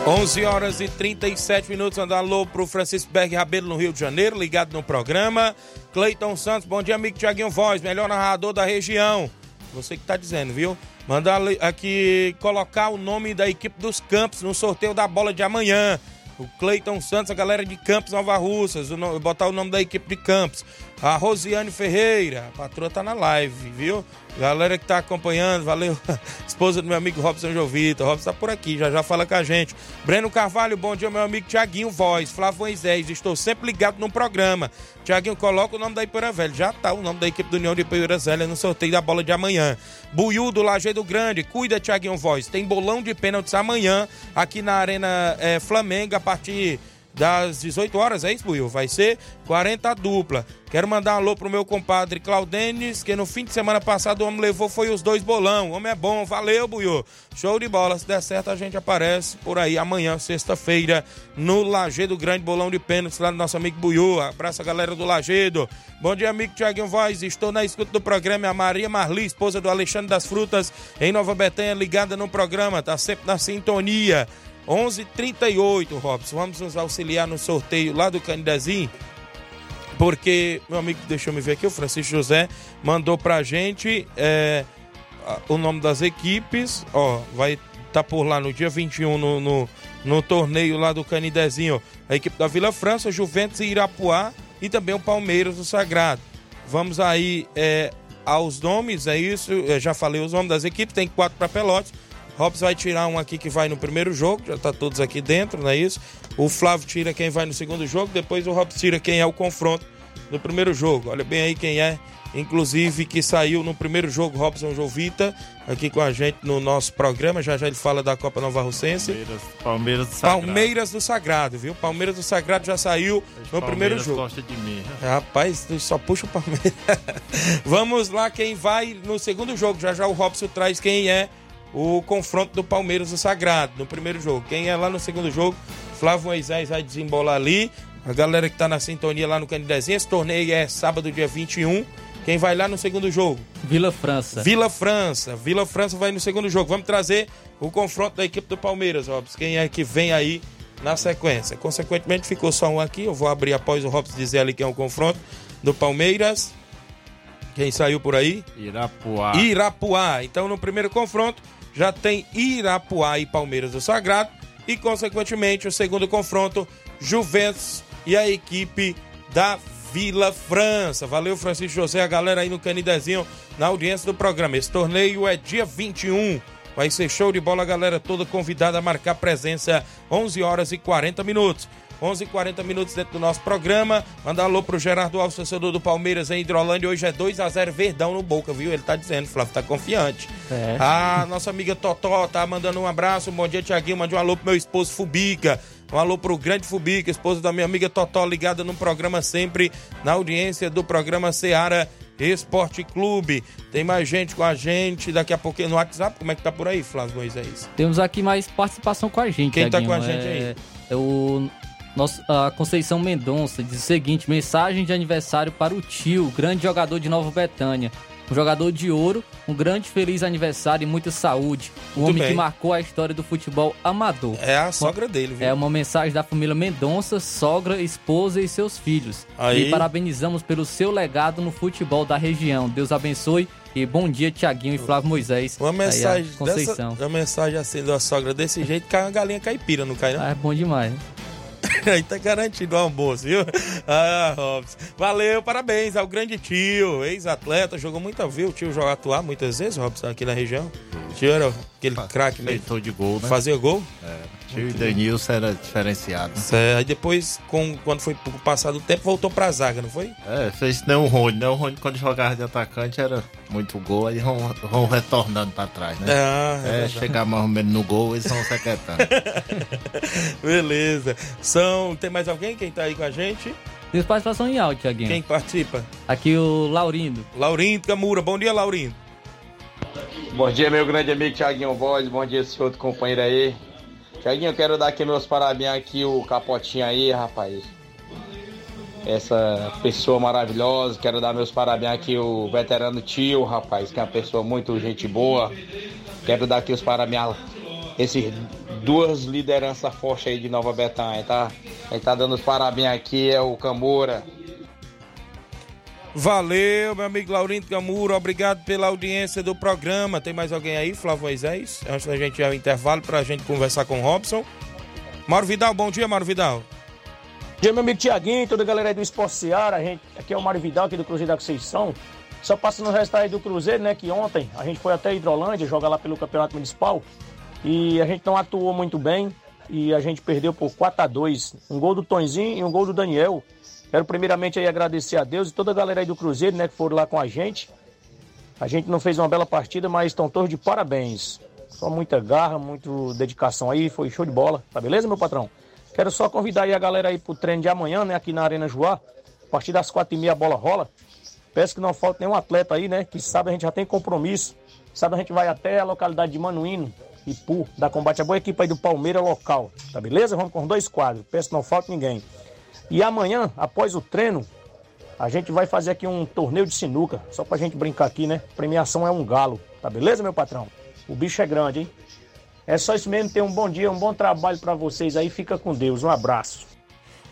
11 horas e 37 minutos. Andar alô pro Francisco Berg Rabelo no Rio de Janeiro, ligado no programa. Cleiton Santos, bom dia, amigo Tiaguinho Voz, melhor narrador da região. Você que tá dizendo, viu? Mandar aqui colocar o nome da equipe dos Campos no sorteio da bola de amanhã. O Cleiton Santos, a galera de Campos Nova Russas, o botar o nome da equipe de Campos. A Rosiane Ferreira, a patroa tá na live, viu? Galera que tá acompanhando, valeu. Esposa do meu amigo Robson Jovita. Robson tá por aqui, já já fala com a gente. Breno Carvalho, bom dia, meu amigo Tiaguinho Voz. Flávio Moisés, estou sempre ligado no programa. Tiaguinho, coloca o nome da Ipoeira Velha. Já tá o nome da equipe do União de Ipoeira Velha no sorteio da bola de amanhã. Buiú do Lajeado Grande, cuida, Tiaguinho Voz. Tem bolão de pênaltis amanhã aqui na Arena é, Flamengo a partir das 18 horas, é isso, Buiu? Vai ser 40 dupla. Quero mandar um alô pro meu compadre Claudenes, que no fim de semana passado o homem levou foi os dois bolão. O homem é bom, valeu, Buiu. Show de bola. Se der certo, a gente aparece por aí amanhã, sexta-feira, no Lagedo Grande Bolão de Pênaltis, lá do nosso amigo Buiu. Abraço a galera do Lagedo. Bom dia, amigo Tiaguinho Voz. Estou na escuta do programa. A Maria Marli, esposa do Alexandre das Frutas, em Nova Betânia, ligada no programa. Tá sempre na sintonia. 11:38, Robson. Vamos nos auxiliar no sorteio lá do Canidezinho. Porque, meu amigo, deixa eu me ver aqui, o Francisco José mandou pra gente é, o nome das equipes. Ó, vai estar tá por lá no dia 21 no, no, no torneio lá do Canidezinho. A equipe da Vila França, Juventus e Irapuá e também o Palmeiras do Sagrado. Vamos aí é, aos nomes, é isso. Eu já falei os nomes das equipes, tem quatro para Pelotas. Robson vai tirar um aqui que vai no primeiro jogo, já tá todos aqui dentro, não é isso? O Flávio tira quem vai no segundo jogo, depois o Robson tira quem é o confronto no primeiro jogo. Olha bem aí quem é, inclusive que saiu no primeiro jogo, Robson Jovita, aqui com a gente no nosso programa. Já já ele fala da Copa Nova Russense. Palmeiras, Palmeiras do Sagrado. Palmeiras do Sagrado, viu? Palmeiras do Sagrado já saiu no Palmeiras primeiro jogo. gosta de mim. Rapaz, tu só puxa o Palmeiras. Vamos lá, quem vai no segundo jogo. Já já o Robson traz quem é o confronto do Palmeiras do Sagrado no primeiro jogo. Quem é lá no segundo jogo, Flávio Moisés vai desembolar ali. A galera que tá na sintonia lá no Candidezinho, esse torneio é sábado, dia 21. Quem vai lá no segundo jogo? Vila França. Vila França. Vila França vai no segundo jogo. Vamos trazer o confronto da equipe do Palmeiras, Robson. Quem é que vem aí na sequência? Consequentemente, ficou só um aqui. Eu vou abrir após o Robson dizer ali quem é o confronto do Palmeiras. Quem saiu por aí? Irapuá. Irapuá. Então, no primeiro confronto, já tem Irapuá e Palmeiras do Sagrado. E, consequentemente, o segundo confronto, Juventus e a equipe da Vila França. Valeu, Francisco José, a galera aí no Canidezinho, na audiência do programa. Esse torneio é dia 21. Vai ser show de bola, a galera toda convidada a marcar presença 11 horas e 40 minutos. 11 e 40 minutos dentro do nosso programa. Mandar alô pro Gerardo Alves, torcedor do Palmeiras em Hidrolândia. Hoje é 2 a 0 Verdão no Boca, viu? Ele tá dizendo, Flávio, tá confiante. É. A nossa amiga Totó tá mandando um abraço. Bom dia, Tiaguinho. Mande um alô pro meu esposo Fubica. Um alô pro grande Fubica, esposo da minha amiga Totó, ligada no programa sempre, na audiência do programa Seara Esporte Clube. Tem mais gente com a gente daqui a pouquinho no WhatsApp. Como é que tá por aí, Flávio Moisés? Temos aqui mais participação com a gente. Quem tá com a gente aí? É, é o nosso, a Conceição Mendonça diz o seguinte: mensagem de aniversário para o tio, grande jogador de Nova Betânia. Um jogador de ouro, um grande feliz aniversário e muita saúde. Um Muito homem bem. que marcou a história do futebol amador. É a sogra dele, viu? É uma mensagem da família Mendonça, sogra, esposa e seus filhos. Aí. E parabenizamos pelo seu legado no futebol da região. Deus abençoe e bom dia, Tiaguinho e Flávio Moisés. Uma Aí, mensagem, Conceição. dessa, uma mensagem assim da sogra desse jeito, cai uma galinha caipira, não cai não? Ah, é bom demais, né? Aí tá garantido o almoço, viu? Ah, Robson. Valeu, parabéns ao grande tio, ex-atleta, jogou muito, viu o tio jogar atuar muitas vezes, Robson, aqui na região. Tio era aquele craque mesmo. De gol, né? Fazia gol? É, tio e Denilson era diferenciado. É, aí depois, com, quando foi pro passar do tempo, voltou pra zaga, não foi? É, fez não o Rony, né? O Rony quando jogava de atacante era muito gol, aí vão, vão retornando pra trás, né? Ah, é é, chegar mais ou menos no gol, eles vão secretando. Beleza. São, tem mais alguém quem tá aí com a gente? Tem participação em áudio, Tiaguinho. Quem participa? Aqui o Laurindo. Laurindo Camura. Bom dia, Laurindo. Bom dia, meu grande amigo Thiaguinho Voz. Bom dia, esse outro companheiro aí. Thiaguinho, eu quero dar aqui meus parabéns aqui, o Capotinho aí, rapaz. Essa pessoa maravilhosa. Quero dar meus parabéns aqui, o veterano tio, rapaz, que é uma pessoa muito gente boa. Quero dar aqui os parabéns esses duas lideranças fortes aí de Nova Betânia, tá? Quem tá dando os parabéns aqui é o Camora. Valeu, meu amigo Laurindo Camuro. Obrigado pela audiência do programa. Tem mais alguém aí, Flávio Moisés? Antes da gente ir ao intervalo pra gente conversar com o Robson. Mauro Vidal, bom dia, Mauro Vidal. Bom dia, meu amigo Tiaguinho, toda a galera aí do Esporte Seara. A gente, aqui é o Mário Vidal, aqui do Cruzeiro da Conceição. Só passando o resultado aí do Cruzeiro, né? Que ontem a gente foi até Hidrolândia jogar lá pelo Campeonato Municipal. E a gente não atuou muito bem. E a gente perdeu por 4 a 2 Um gol do Tonzinho e um gol do Daniel. Quero primeiramente aí agradecer a Deus e toda a galera aí do Cruzeiro, né? Que foram lá com a gente. A gente não fez uma bela partida, mas estão todos de parabéns. Só muita garra, muita dedicação aí, foi show de bola. Tá beleza, meu patrão? Quero só convidar aí a galera aí pro treino de amanhã, né? Aqui na Arena Joá. A partir das quatro e meia a bola rola. Peço que não falte nenhum atleta aí, né? Que sabe a gente já tem compromisso. Sabe a gente vai até a localidade de Manuíno, Ipu, da combate a boa equipe aí do Palmeiras local. Tá beleza? Vamos com dois quadros. Peço que não falte ninguém. E amanhã, após o treino, a gente vai fazer aqui um torneio de sinuca. Só pra gente brincar aqui, né? Premiação é um galo. Tá beleza, meu patrão? O bicho é grande, hein? É só isso mesmo. Tenham um bom dia, um bom trabalho pra vocês aí. Fica com Deus. Um abraço.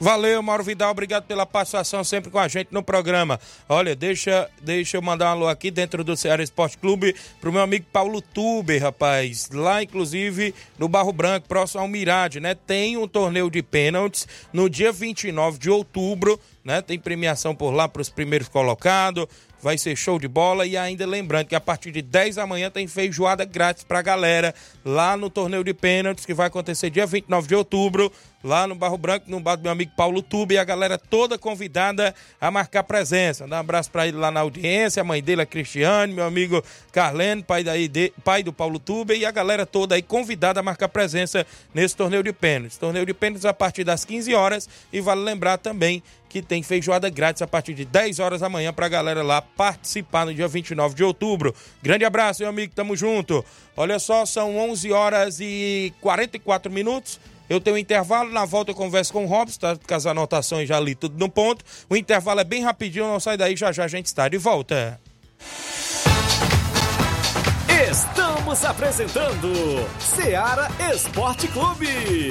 Valeu, Mauro Vidal, obrigado pela participação sempre com a gente no programa. Olha, deixa, deixa eu mandar um alô aqui dentro do Ceará Esporte Clube pro meu amigo Paulo Tuber, rapaz. Lá, inclusive, no Barro Branco, próximo ao Mirade, né? Tem um torneio de pênaltis no dia 29 de outubro, né? Tem premiação por lá para os primeiros colocados. Vai ser show de bola e ainda lembrando que a partir de 10 da manhã tem feijoada grátis pra galera lá no torneio de pênaltis que vai acontecer dia 29 de outubro, lá no Barro Branco, no bar do meu amigo Paulo Tube e a galera toda convidada a marcar presença. Dá um abraço pra ele lá na audiência, a mãe dele é Cristiane, meu amigo Carlene, pai, daí de, pai do Paulo Tube e a galera toda aí convidada a marcar presença nesse torneio de pênaltis. Torneio de pênaltis a partir das 15 horas e vale lembrar também que tem feijoada grátis a partir de 10 horas da manhã pra galera lá participar no dia 29 de outubro. Grande abraço, meu amigo, tamo junto. Olha só, são 11 horas e 44 minutos. Eu tenho um intervalo, na volta eu converso com o Robson, tá com as anotações já ali tudo no ponto. O intervalo é bem rapidinho, não sai daí, já já a gente está de volta. Estamos apresentando Seara Esporte Clube.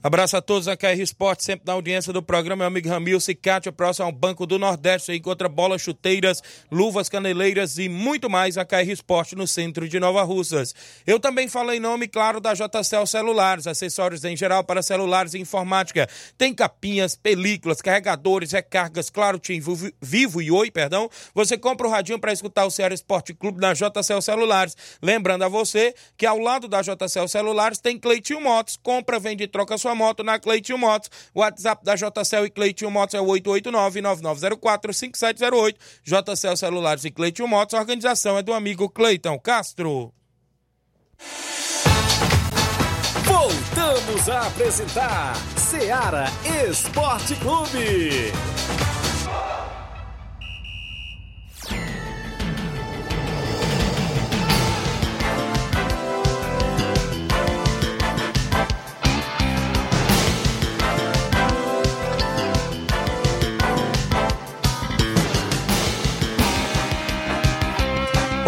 Abraço a todos a KR Esporte, sempre na audiência do programa, meu amigo Ramil Cicate, próximo ao Banco do Nordeste, você encontra bolas, chuteiras, luvas, caneleiras e muito mais a KR Esporte no centro de Nova Russas. Eu também falo em nome, claro, da JCL Celulares, acessórios em geral para celulares e informática. Tem capinhas, películas, carregadores, recargas, claro, Tim Vivo e Oi, perdão. Você compra o radinho para escutar o Ceará Esporte Clube na JCL Celulares. Lembrando a você que ao lado da JCL Celulares tem Cleitinho Motos, compra, vende e troca sua moto na Cleitinho Motos. WhatsApp da JCL e Cleitinho Motos é o 889-9904-5708. JCL Celulares e Cleitinho Motos. A organização é do amigo Cleiton Castro. Voltamos a apresentar Seara Esporte Clube.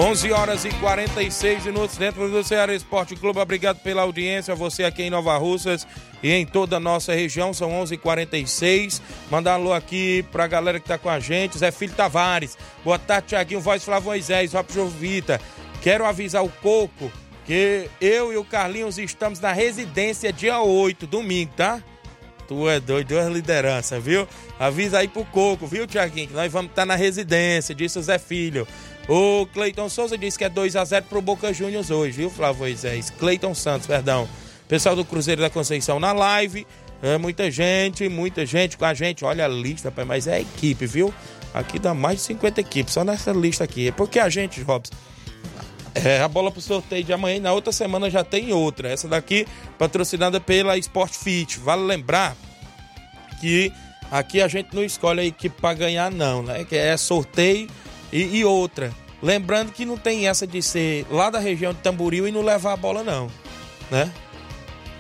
11 horas e 46 minutos dentro do Ceará Esporte Clube. Obrigado pela audiência, você aqui em Nova Russas e em toda a nossa região. São 11 h 46 Mandar alô aqui pra galera que tá com a gente. Zé Filho Tavares. Boa tarde, Tiaguinho. Voz Flávio Moisés. Rob Jovita. Quero avisar o Coco que eu e o Carlinhos estamos na residência dia 8, domingo, tá? Tu é doido, duas lideranças, viu? Avisa aí pro Coco, viu, Tiaguinho? Que nós vamos estar tá na residência, disse o Zé Filho. O Cleiton Souza disse que é 2 a 0 pro Boca Juniors hoje, viu, Flávio Moisés? Cleiton Santos, perdão. Pessoal do Cruzeiro da Conceição na live. É muita gente, muita gente com a gente. Olha a lista, mas é equipe, viu? Aqui dá mais de 50 equipes, só nessa lista aqui. É porque a gente, Robson, é a bola pro sorteio de amanhã e na outra semana já tem outra. Essa daqui patrocinada pela Sport Fit. Vale lembrar que aqui a gente não escolhe a equipe para ganhar, não, né? Que é sorteio e, e, outra, lembrando que não tem essa de ser lá da região de Tamboril e não levar a bola, não. Né?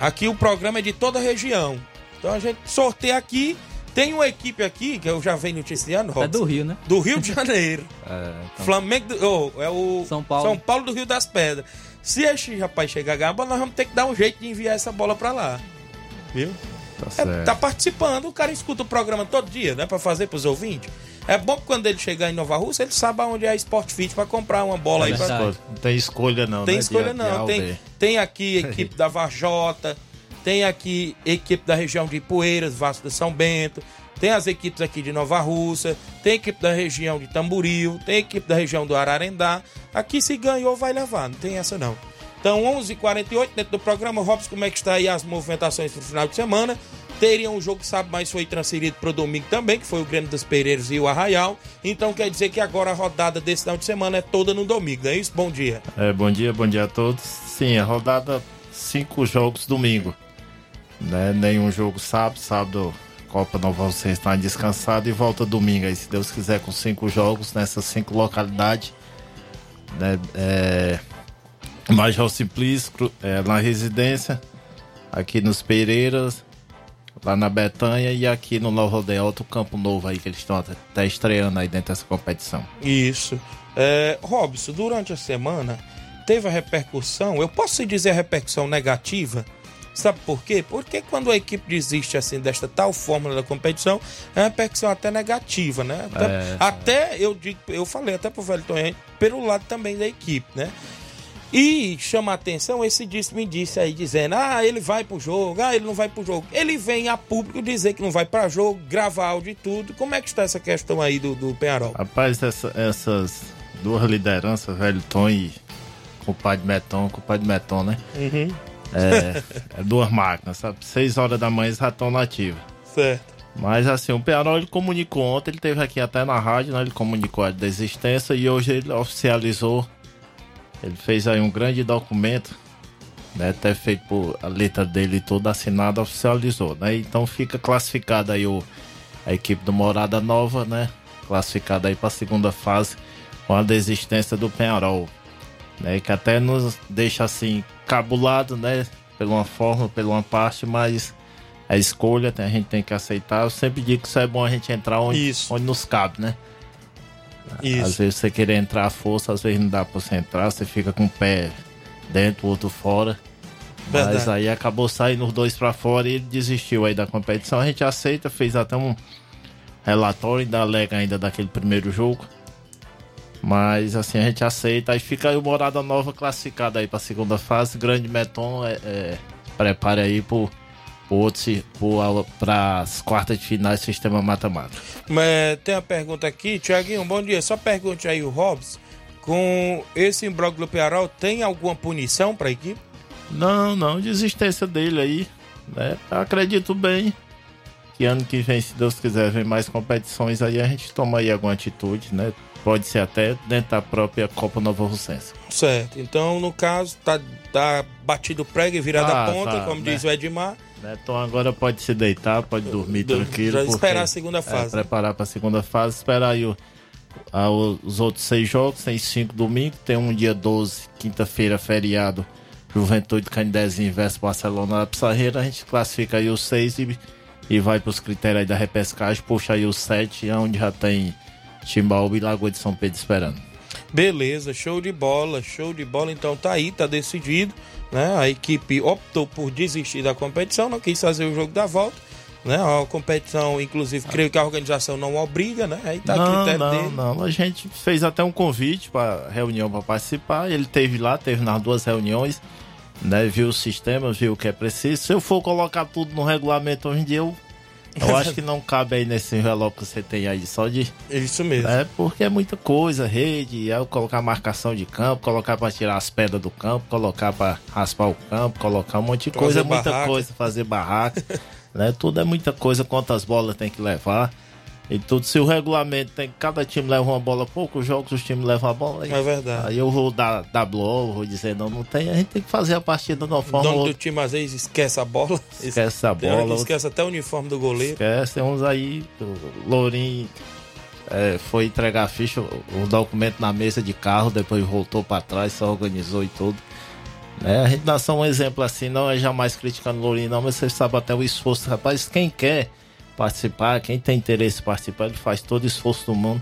Aqui o programa é de toda a região. Então a gente sorteia aqui. Tem uma equipe aqui, que eu já venho noticiando, Robson, É do Rio, né? Do Rio de Janeiro. é, então... Flamengo, do, oh, é o São Paulo. São Paulo do Rio das Pedras. Se este rapaz chegar a ganhar, nós vamos ter que dar um jeito de enviar essa bola pra lá. Viu? Tá, é, tá participando, o cara escuta o programa todo dia, né? Pra fazer pros ouvintes. É bom que quando ele chegar em Nova Rússia, ele sabe onde é a Sport Fit para comprar uma bola é aí. Pra... Não tem escolha não, Tem né? escolha de, não. De tem, tem aqui equipe da Vajota, tem aqui equipe da região de Poeiras, Vasco de São Bento, tem as equipes aqui de Nova Rússia, tem equipe da região de Tamboril, tem equipe da região do Ararendá. Aqui se ganhou, vai levar, não tem essa não. Então, 11:48 h 48 dentro do programa. Robson, como é que está aí as movimentações para o final de semana? Teria um jogo sábado, mas foi transferido para o domingo também, que foi o Grêmio dos Pereiros e o Arraial. Então quer dizer que agora a rodada desse final de semana é toda no domingo, não é isso? Bom dia. É, bom dia, bom dia a todos. Sim, a rodada, cinco jogos domingo. Né? Nenhum jogo sábado, sábado Copa Nova Você está descansado e volta domingo aí, se Deus quiser, com cinco jogos nessas cinco localidades. Né? É... Major Simplício, é, na residência, aqui nos Pereiras, lá na Betanha e aqui no Novo Rodeio, outro campo novo aí que eles estão até estreando aí dentro dessa competição. Isso. É, Robson, durante a semana teve a repercussão, eu posso dizer a repercussão negativa, sabe por quê? Porque quando a equipe desiste assim desta tal fórmula da competição, é uma repercussão até negativa, né? Até, é, até eu digo, eu falei até pro Velton pelo lado também da equipe, né? E chama a atenção esse disse me disse aí dizendo: "Ah, ele vai pro jogo, ah, ele não vai pro jogo". Ele vem a público dizer que não vai para jogo, gravar áudio e tudo. Como é que está essa questão aí do do Penharol? Rapaz, essa, essas duas lideranças, velho Tom e de Meton, com o pai de Meton, né? Uhum. É, é, duas máquinas, sabe? Seis horas da manhã já estão nativas. Certo. Mas assim, o Penharol ele comunicou ontem, ele teve aqui até na rádio, né? Ele comunicou a desistência e hoje ele oficializou ele fez aí um grande documento, né? Até feito por a letra dele toda assinada, oficializou, né? Então fica classificada aí o, a equipe do Morada Nova, né? Classificada aí para a segunda fase com a desistência do Penharol, né? Que até nos deixa assim cabulado, né? Pela uma forma, pela uma parte, mas a escolha a gente tem que aceitar. Eu sempre digo que isso é bom a gente entrar onde, onde nos cabe, né? Isso. Às vezes você querer entrar à força, às vezes não dá pra você entrar, você fica com o pé dentro, o outro fora. Mas Verdade. aí acabou saindo os dois pra fora e ele desistiu aí da competição. A gente aceita, fez até um relatório da Lega ainda daquele primeiro jogo. Mas assim, a gente aceita. Aí fica aí o Morada Nova classificado aí pra segunda fase. Grande Meton é, é, prepare aí pro, pro, pras quartas de finais sistema matemático. Mas tem uma pergunta aqui, Tiaguinho, bom dia. Só pergunte aí o Hobbs, com esse imbróglio do Pearol, tem alguma punição pra equipe? Não, não, desistência dele aí. Né? Acredito bem que ano que vem, se Deus quiser, vem mais competições aí, a gente toma aí alguma atitude, né? Pode ser até dentro da própria Copa Nova Russense. Certo, então no caso, tá, tá batido prego e virado a Tá, ponta, tá, como né? diz o Edmar. Né? Então agora pode se deitar, pode dormir Do- tranquilo. já esperar a segunda é, fase. preparar para a segunda fase, esperar aí o- a- os outros seis jogos, tem cinco domingo, tem um dia 12, quinta-feira, feriado, Juventude Canidezinho versus Barcelona Pissarreira, a gente classifica aí os seis e, e vai para os critérios aí da repescagem, puxa aí os sete, onde já tem Timbaúba e Lagoa de São Pedro esperando. Beleza, show de bola, show de bola. Então tá aí, tá decidido. Né? A equipe optou por desistir da competição, não quis fazer o jogo da volta. Né? A competição, inclusive, creio que a organização não obriga, né? Aí tá não, critério não, dele. não. A gente fez até um convite para reunião para participar. Ele teve lá, teve nas duas reuniões, né? Viu o sistema, viu o que é preciso. Se eu for colocar tudo no regulamento hoje em dia, eu, eu acho que não cabe aí nesse envelope que você tem aí, só de. Isso mesmo. É, porque é muita coisa, rede, eu colocar marcação de campo, colocar para tirar as pedras do campo, colocar para raspar o campo, colocar um monte de Fazer coisa, é muita barraca. coisa, fazer barraca, né? Tudo é muita coisa, quantas bolas tem que levar. E tudo, se o regulamento tem que cada time leva uma bola, poucos jogos os times levam a bola. aí- É verdade. Aí eu vou dar, dar bloco, vou dizer, não, não tem, a gente tem que fazer a partida de uma O forma ou dono do time às vezes esquece a bola. Esquece a bola. Esquece até o uniforme do goleiro. Esquece, tem uns aí, o Lourinho é, foi entregar a ficha, o, o documento na mesa de carro, depois voltou pra trás, se organizou e tudo. Né? A gente dá só um exemplo assim, não é jamais criticando o Lourinho, não, mas você sabe até o esforço. Rapaz, quem quer participar, quem tem interesse em participar, ele faz todo o esforço do mundo.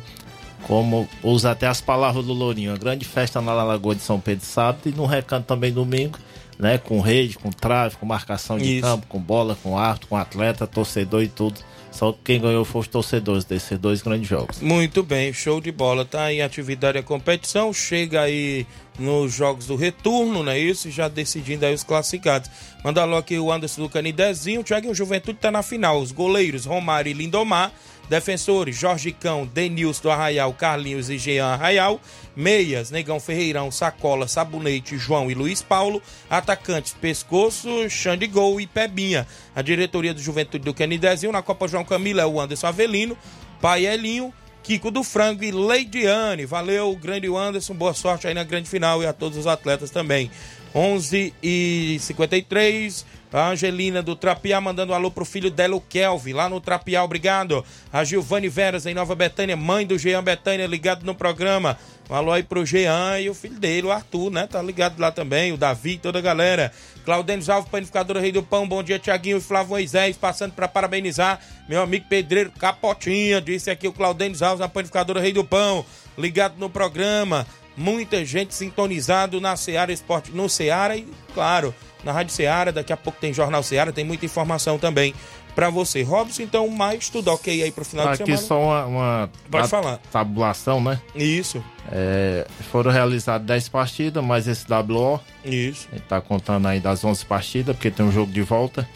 Como usa até as palavras do Lourinho, uma grande festa na Lagoa de São Pedro sábado e no recanto também domingo, né? Com rede, com trave, com marcação de Isso. campo, com bola, com árbitro, com atleta, torcedor e tudo. Só que quem ganhou foi os torcedores desses dois grandes jogos. Muito bem, show de bola. Tá em atividade a competição, chega aí nos jogos do retorno, não é isso? Já decidindo aí os classificados. Manda logo aqui o Anderson do Canidezinho. O Thiago Juventude tá na final. Os goleiros Romário e Lindomar. Defensores Jorge Cão, Denilson Arraial, Carlinhos e Jean Arraial. Meias, Negão Ferreirão, Sacola, Sabonete, João e Luiz Paulo. Atacantes Pescoço, Xande Gol e Pebinha. A diretoria do Juventude do Canidezinho na Copa João Camilo é o Anderson Avelino, Pai Elinho, Kiko do Frango e Leidiane. Valeu, grande Anderson. Boa sorte aí na grande final e a todos os atletas também. 11 e 53. A Angelina do Trapiá mandando um alô pro filho dela, o Kelvin, lá no Trapiá, obrigado. A Gilvane Veras em Nova Betânia, mãe do Jean Betânia, ligado no programa. Um alô aí pro Jean e o filho dele, o Arthur, né? Tá ligado lá também, o Davi, toda a galera. Claudênio Alves, panificadora Rei do Pão, bom dia, Tiaguinho e Flávio Moisés, passando para parabenizar meu amigo pedreiro Capotinha, disse aqui o Claudênio Alves, na panificadora Rei do Pão, ligado no programa. Muita gente sintonizado na Seara Esporte, no Seara e, claro, na Rádio Seara. Daqui a pouco tem Jornal Seara, tem muita informação também pra você. Robson, então, mais tudo ok aí pro final de Aqui semana? só uma, uma Pode falar. tabulação, né? Isso. É, foram realizadas 10 partidas, mais esse WO. Isso. Gente tá contando aí das 11 partidas, porque tem um jogo de volta.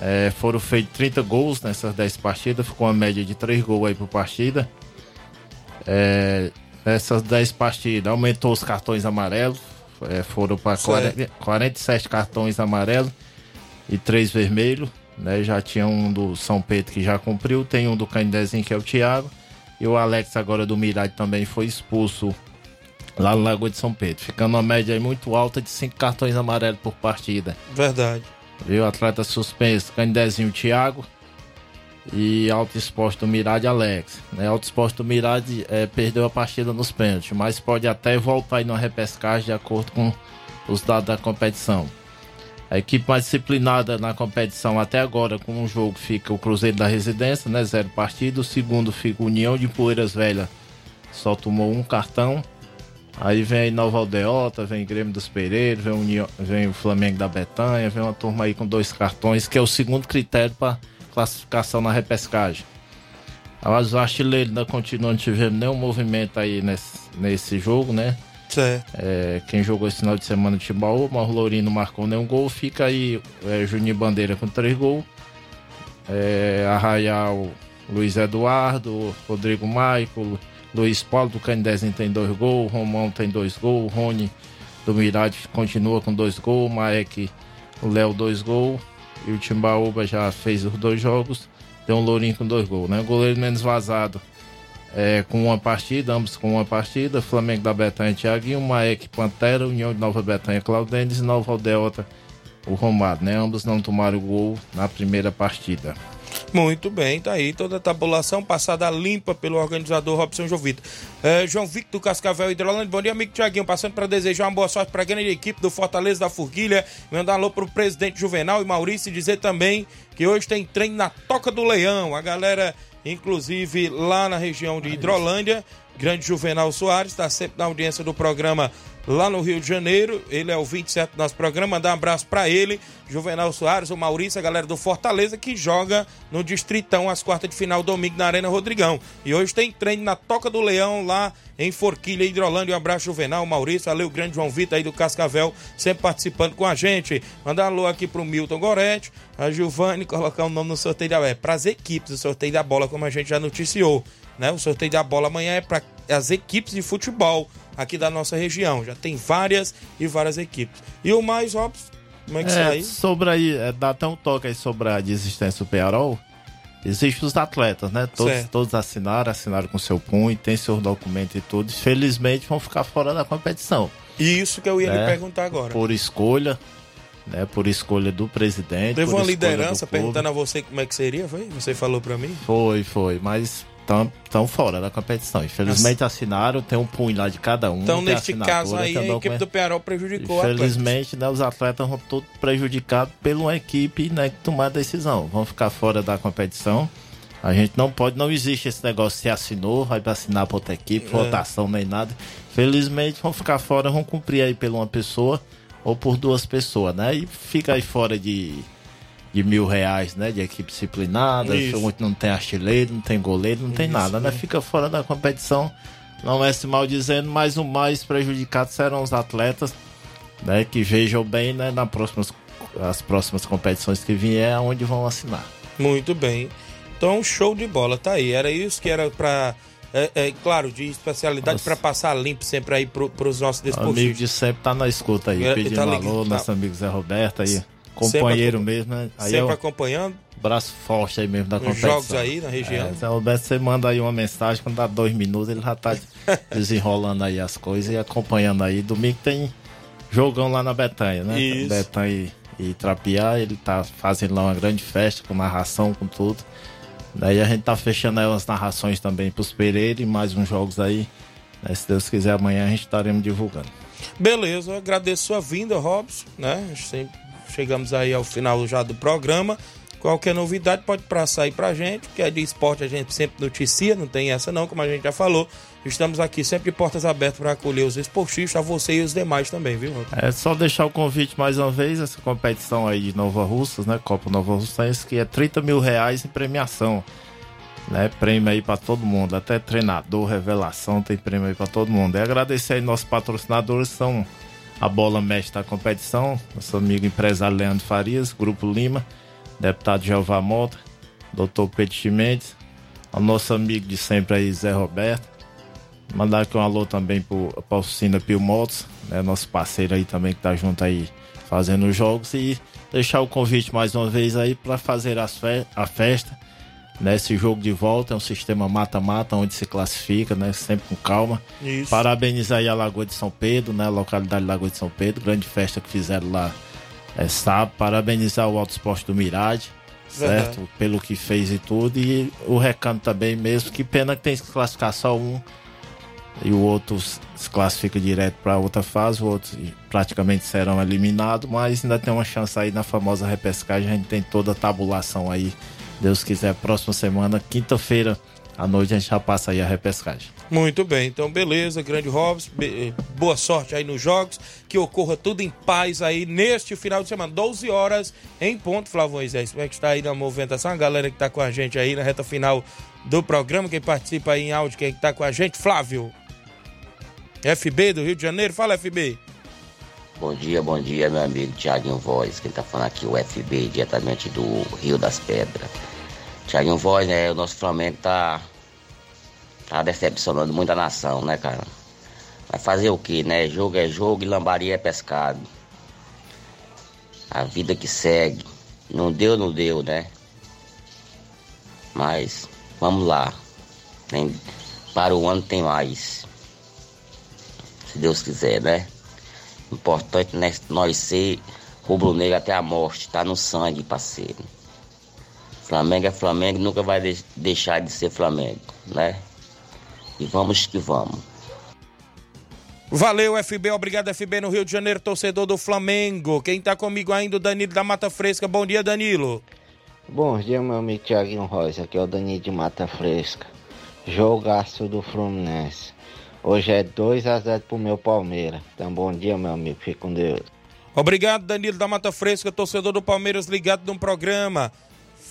É, foram feitos 30 gols nessas 10 partidas, ficou uma média de 3 gols aí por partida. É, essas 10 partidas aumentou os cartões amarelos, é, foram para Certo. 47 cartões amarelos e 3 vermelhos. Né? Já tinha um do São Pedro que já cumpriu, tem um do Candezinho que é o Thiago. E o Alex agora do Mirade também foi expulso lá no Lagoa de São Pedro, ficando uma média muito alta de 5 cartões amarelos por partida. Verdade. Viu? Atleta suspenso, Candezinho Thiago e Alto Esporte do Mirade Alex. Né? Alto Esporte do Mirade eh, perdeu a partida nos pênaltis, mas pode até voltar aí numa repescagem de acordo com os dados da competição. A equipe mais disciplinada na competição até agora com um jogo fica o Cruzeiro da Residência, né? Zero partido. O segundo fica o União de Poeiras Velha, só tomou um cartão. Aí vem Nova Aldeota, vem Grêmio dos Pereiros, vem União- vem o Flamengo da Betanha, vem uma turma aí com dois cartões, que é o segundo critério para classificação na repescagem. Mas o artilheiro ainda continua, não tivemos nenhum movimento aí nesse, nesse jogo, né? Certo. É, quem jogou esse final de semana de Timbaú, mas o Lourinho não marcou nenhum gol. Fica aí é, Juninho Bandeira com três gols. É, Arraial, Luiz Eduardo, Rodrigo Maico, Luiz Paulo do Canidezinho tem dois gols, Romão tem dois gols, Rony do Mirade continua com dois gols, Maek, o Léo dois gols e o Timbaúba já fez os dois jogos, tem um Lourinho com dois gols, né? O goleiro menos vazado é, com uma partida, ambos com uma partida, Flamengo da Betanha Thiaguinho, Maek Pantera, União de Nova Betanha Claudênis e Nova Aldeota o Romário, né? Ambos não tomaram gol na primeira partida. Muito bem, tá aí toda a tabulação passada limpa pelo organizador Robson João Vitor. É, João Victor Cascavel Hidrolândia, bom dia, amigo Tiaguinho. Passando para desejar uma boa sorte para a grande equipe do Fortaleza da Forquilha. Mandar um alô pro presidente Juvenal e Maurício e dizer também que hoje tem treino na Toca do Leão. A galera, inclusive lá na região de Hidrolândia, grande Juvenal Soares, está sempre na audiência do programa lá no Rio de Janeiro. Ele é o 27 do nosso programa. Mandar um abraço para ele, Juvenal Soares, o Maurício, a galera do Fortaleza que joga no Distritão às quartas de final domingo na Arena Rodrigão. E hoje tem treino na Toca do Leão lá em Forquilha, Hidrolândia. Um abraço, Juvenal, Maurício, valeu, o grande João Vitor aí do Cascavel, sempre participando com a gente. Mandar um alô aqui pro Milton Goretti, a Giovanni, colocar o nome no sorteio da é, pras equipes, o sorteio da bola, como a gente já noticiou. Né? O sorteio da bola amanhã é para as equipes de futebol aqui da nossa região. Já tem várias e várias equipes. E o mais, Robson, como é que É, sai? sobre aí, é, dá até um toque aí sobre a desistência do Pearol. Existem os atletas, né? Todos, Certo. todos assinaram, assinaram com seu punho, tem seus documentos e tudo. Felizmente vão ficar fora da competição. Isso que eu ia lhe né? perguntar agora. Por escolha, né? Por escolha do presidente. Teve uma liderança perguntando a você como é que seria, foi? Você falou pra mim? Foi, foi, mas estão fora da competição. Infelizmente assinaram, tem um punho lá de cada um. Então, neste caso aí, a equipe do Pearol prejudicou. Infelizmente, né, os atletas vão todos prejudicados pela uma equipe né, que tomar a decisão. Vão ficar fora da competição. A gente não pode, não existe esse negócio se assinou, vai pra assinar pra outra equipe, É. votação nem nada. Felizmente vão ficar fora, vão cumprir aí por uma pessoa ou por duas pessoas, né? E fica aí fora de, de mil reais, né? De equipe disciplinada, não tem artilheiro, não tem goleiro, não tem Isso, nada, né? né? Fica fora da competição. Não é se mal dizendo, mas o mais prejudicado serão os atletas, né? Que vejam bem, né? Nas próximas, as próximas competições que vier, onde vão assinar. Muito bem. Então, show de bola, tá aí. Era isso que era pra. É, é, claro, de especialidade pra passar limpo sempre aí pro, pros nossos Amigo desportistas. de sempre tá na escuta aí, É, pedindo tá tá. nosso amigo Zé Roberto aí, companheiro acompan- mesmo, né? Aí Sempre é acompanhando. braço forte aí mesmo da Os competição. jogos aí na região. É, Roberto, você manda aí uma mensagem, quando dá dois minutos ele já tá desenrolando aí as coisas e acompanhando aí. Domingo tem jogão lá na Betanha, né? Isso. Betanha e, e Trapiá, ele tá fazendo lá uma grande festa com narração, com tudo. Daí a gente tá fechando aí umas narrações também pros Pereira e mais uns jogos aí. né? Se Deus quiser, amanhã a gente estaremos divulgando. Beleza, eu agradeço sua vinda, Robson, né? A gente sempre- Chegamos aí ao final já do programa. Qualquer novidade pode passar aí pra gente, que é de esporte a gente sempre noticia, não tem essa não, como a gente já falou. Estamos aqui sempre de portas abertas para acolher os esportistas, a você e os demais também, viu? É só deixar o convite mais uma vez, essa competição aí de Nova Russas, né? Copa Nova Russense, que é 30 mil reais em premiação. Né? Prêmio aí pra todo mundo, até treinador, revelação, tem prêmio aí pra todo mundo. E agradecer aí nossos patrocinadores, são a bola mestre da competição, nosso amigo empresário Leandro Farias, Grupo Lima, deputado Jeová Mota, doutor Pedro Chimenez, ao nosso amigo de sempre aí, Zé Roberto. Mandar aqui um alô também pro, pra oficina Pio Motos, né, nosso parceiro aí também que tá junto aí fazendo os jogos. E deixar o convite mais uma vez aí para fazer as fe a festa. Né, esse jogo de volta é um sistema mata-mata onde se classifica, né, sempre com calma. Isso. Parabenizar aí a Lagoa de São Pedro, né, a localidade Lagoa de São Pedro, grande festa que fizeram lá é, sábado. Parabenizar o Alto Esporte do Mirade, certo? Pelo que fez e tudo. E o Recanto também mesmo. Que pena que tem que classificar só um e o outro se classifica direto para outra fase, o outro praticamente serão eliminados, mas ainda tem uma chance aí na famosa repescagem, a gente tem toda a tabulação aí, Deus quiser, próxima semana, quinta-feira, à noite a gente já passa aí a repescagem. Muito bem, então beleza, grande Robson, be- boa sorte aí nos jogos, que ocorra tudo em paz aí neste final de semana, 12 horas em ponto, Flávio Moisés, como é que está aí na movimentação, a galera que está com a gente aí na reta final do programa, quem participa aí em áudio, quem está com a gente, Flávio, FB do Rio de Janeiro, fala FB. Bom dia, bom dia, meu amigo Tiaguinho Voz. Quem tá falando aqui é o FB, diretamente do Rio das Pedras. Tiaguinho Voz, né? O nosso Flamengo tá. tá decepcionando muita nação, né, cara? Vai fazer o quê, né? Jogo é jogo e lambaria é pescado. A vida que segue. Não deu, não deu, né? Mas vamos lá. Tem- para o ano tem mais. Se Deus quiser, né? Importante né, nós ser rubro-negro até a morte, tá no sangue, parceiro. Flamengo é Flamengo, nunca vai de- deixar de ser Flamengo, né? E vamos que vamos. Valeu, FB, obrigado, FB, no Rio de Janeiro, torcedor do Flamengo. Quem tá comigo ainda, o Danilo da Mata Fresca. Bom dia, Danilo. Bom dia, meu amigo Thiaguinho Rosa. Aqui é o Danilo de Mata Fresca. Jogaço do Fluminense. Hoje é 2x0 pro meu Palmeiras. Então, bom dia, meu amigo. Fique com Deus. Obrigado, Danilo da Mata Fresca, torcedor do Palmeiras ligado num programa.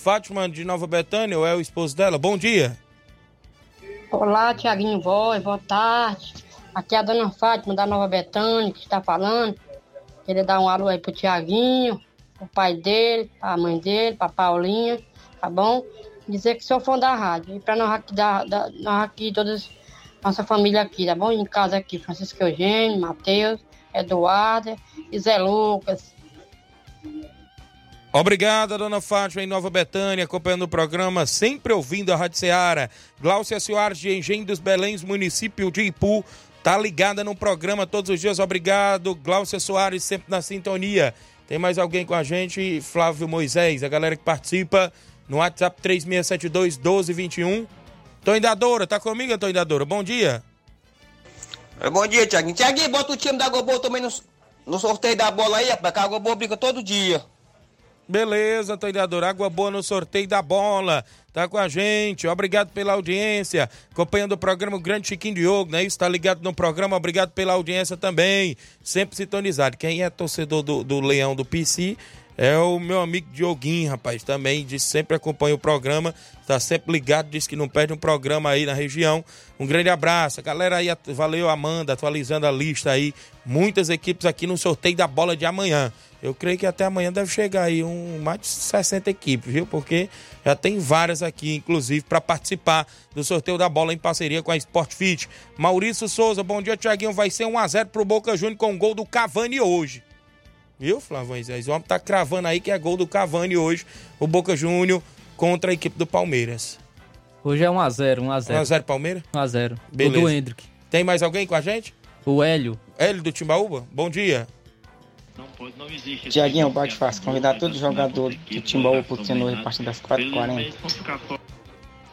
Fátima de Nova Betânia, ou é o esposo dela? Bom dia. Olá, Tiaguinho Voz, boa tarde. Aqui é a dona Fátima da Nova Betânia que está falando. Queria dar um alô aí pro Tiaguinho, pro pai dele, pra mãe dele, pra Paulinha, tá bom? Dizer que sou fã da rádio. E pra nós aqui, da, da- nós aqui, todas, nossa família aqui, tá bom? Em casa aqui, Francisco Eugênio, Matheus, Eduardo e Zé Lucas. Obrigado, dona Fátima, em Nova Betânia, acompanhando o programa, sempre ouvindo a Rádio Ceará. Glaucia Soares, de Engenho dos Beléns, município de Ipu, tá ligada no programa todos os dias. Obrigado, Glaucia Soares, sempre na sintonia. Tem mais alguém com a gente? Flávio Moisés, a galera que participa no WhatsApp 3672-1221. Toindadora, tá comigo, Toindadora? Bom dia. Bom dia, Tiaguinho. Tiaguinho, bota o time da Gobol também no, no sorteio da bola aí, rapaz, que a Gobol briga todo dia. Beleza, Toidador. Água boa no sorteio da bola. Tá com a gente. Obrigado pela audiência. Acompanhando o programa o Grande Chiquinho Diogo, né? Está ligado no programa. Obrigado pela audiência também. Sempre sintonizado. Quem é torcedor do, do Leão do PC é o meu amigo Dioguinho, rapaz. Também diz, sempre acompanha o programa. Tá sempre ligado. Diz que não perde um programa aí na região. Um grande abraço. Galera aí, valeu, Amanda, atualizando a lista aí. Muitas equipes aqui no sorteio da bola de amanhã. Eu creio que até amanhã deve chegar aí um, mais de 60 equipes, viu? Porque já tem várias aqui, inclusive, para participar do sorteio da bola em parceria com a Sport Fit. Maurício Souza, bom dia, Tiaguinho. Vai ser 1x0 pro Boca Júnior com gol do Cavani hoje. Viu, Flávio? O homem tá cravando aí que é gol do Cavani hoje, o Boca Júnior contra a equipe do Palmeiras. Hoje é 1x0, 1x0. 1x0 Palmeiras? 1x0. Gol Beleza. do Hendrick. Tem mais alguém com a gente? O Hélio. Hélio do Timbaúba? Bom dia. Tiaguinho, bate fácil. Convidar todo jogador do Timbaú pro hoje a partir das 4h40.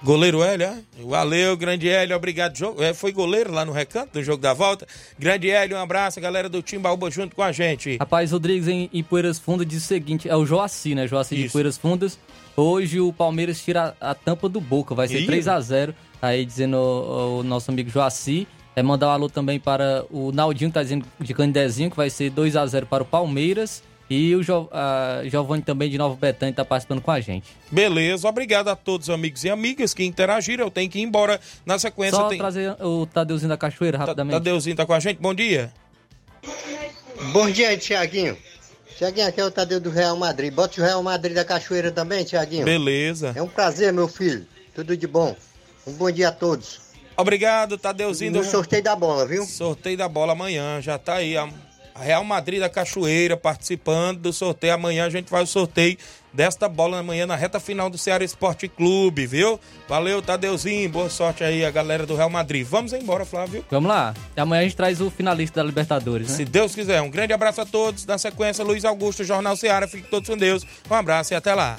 Goleiro Hélio, é? Valeu, grande Hélio, obrigado. Jo- é, Foi goleiro lá no recanto do jogo da volta. Grande Hélio, um abraço, galera do Timbaúba junto com a gente. Rapaz, Rodrigues em, em Poeiras Fundas diz o seguinte: é o Joaci, né? Joaci de. Poeiras Fundas. Hoje o Palmeiras tira a, a tampa do Boca, vai ser Ih. 3x0. Aí dizendo o, o nosso amigo Joaci. É mandar um alô também para o Naldinho, que tá dizendo de Candezinho, que vai ser 2x0 para o Palmeiras. E o jo, a Giovanni também de Nova Betânia tá participando com a gente. Beleza, obrigado a todos os amigos e amigas que interagiram. Eu tenho que ir embora na sequência. Só tem... trazer o Tadeuzinho da Cachoeira rapidamente. Tadeuzinho tá com a gente, bom dia. Bom dia, Tiaguinho. Tiaguinho, aqui é o Tadeu do Real Madrid. Bota o Real Madrid da Cachoeira também, Tiaguinho. Beleza. É um prazer, meu filho. Tudo de bom. Um bom dia a todos. Obrigado, Tadeuzinho. No do- sorteio da bola, viu? Sorteio da bola amanhã, já tá aí. A a Real Madrid da Cachoeira participando do sorteio. Amanhã a gente faz o sorteio desta bola amanhã na reta final do Ceará Esporte Clube, viu? Valeu, Tadeuzinho. Boa sorte aí, a galera do Real Madrid. Vamos embora, Flávio. Vamos lá. Amanhã a gente traz o finalista da Libertadores, né? Se Deus quiser. Um grande abraço a todos. Na sequência, Luiz Augusto, Jornal Ceará. Fiquem todos com Deus. Um abraço e até lá.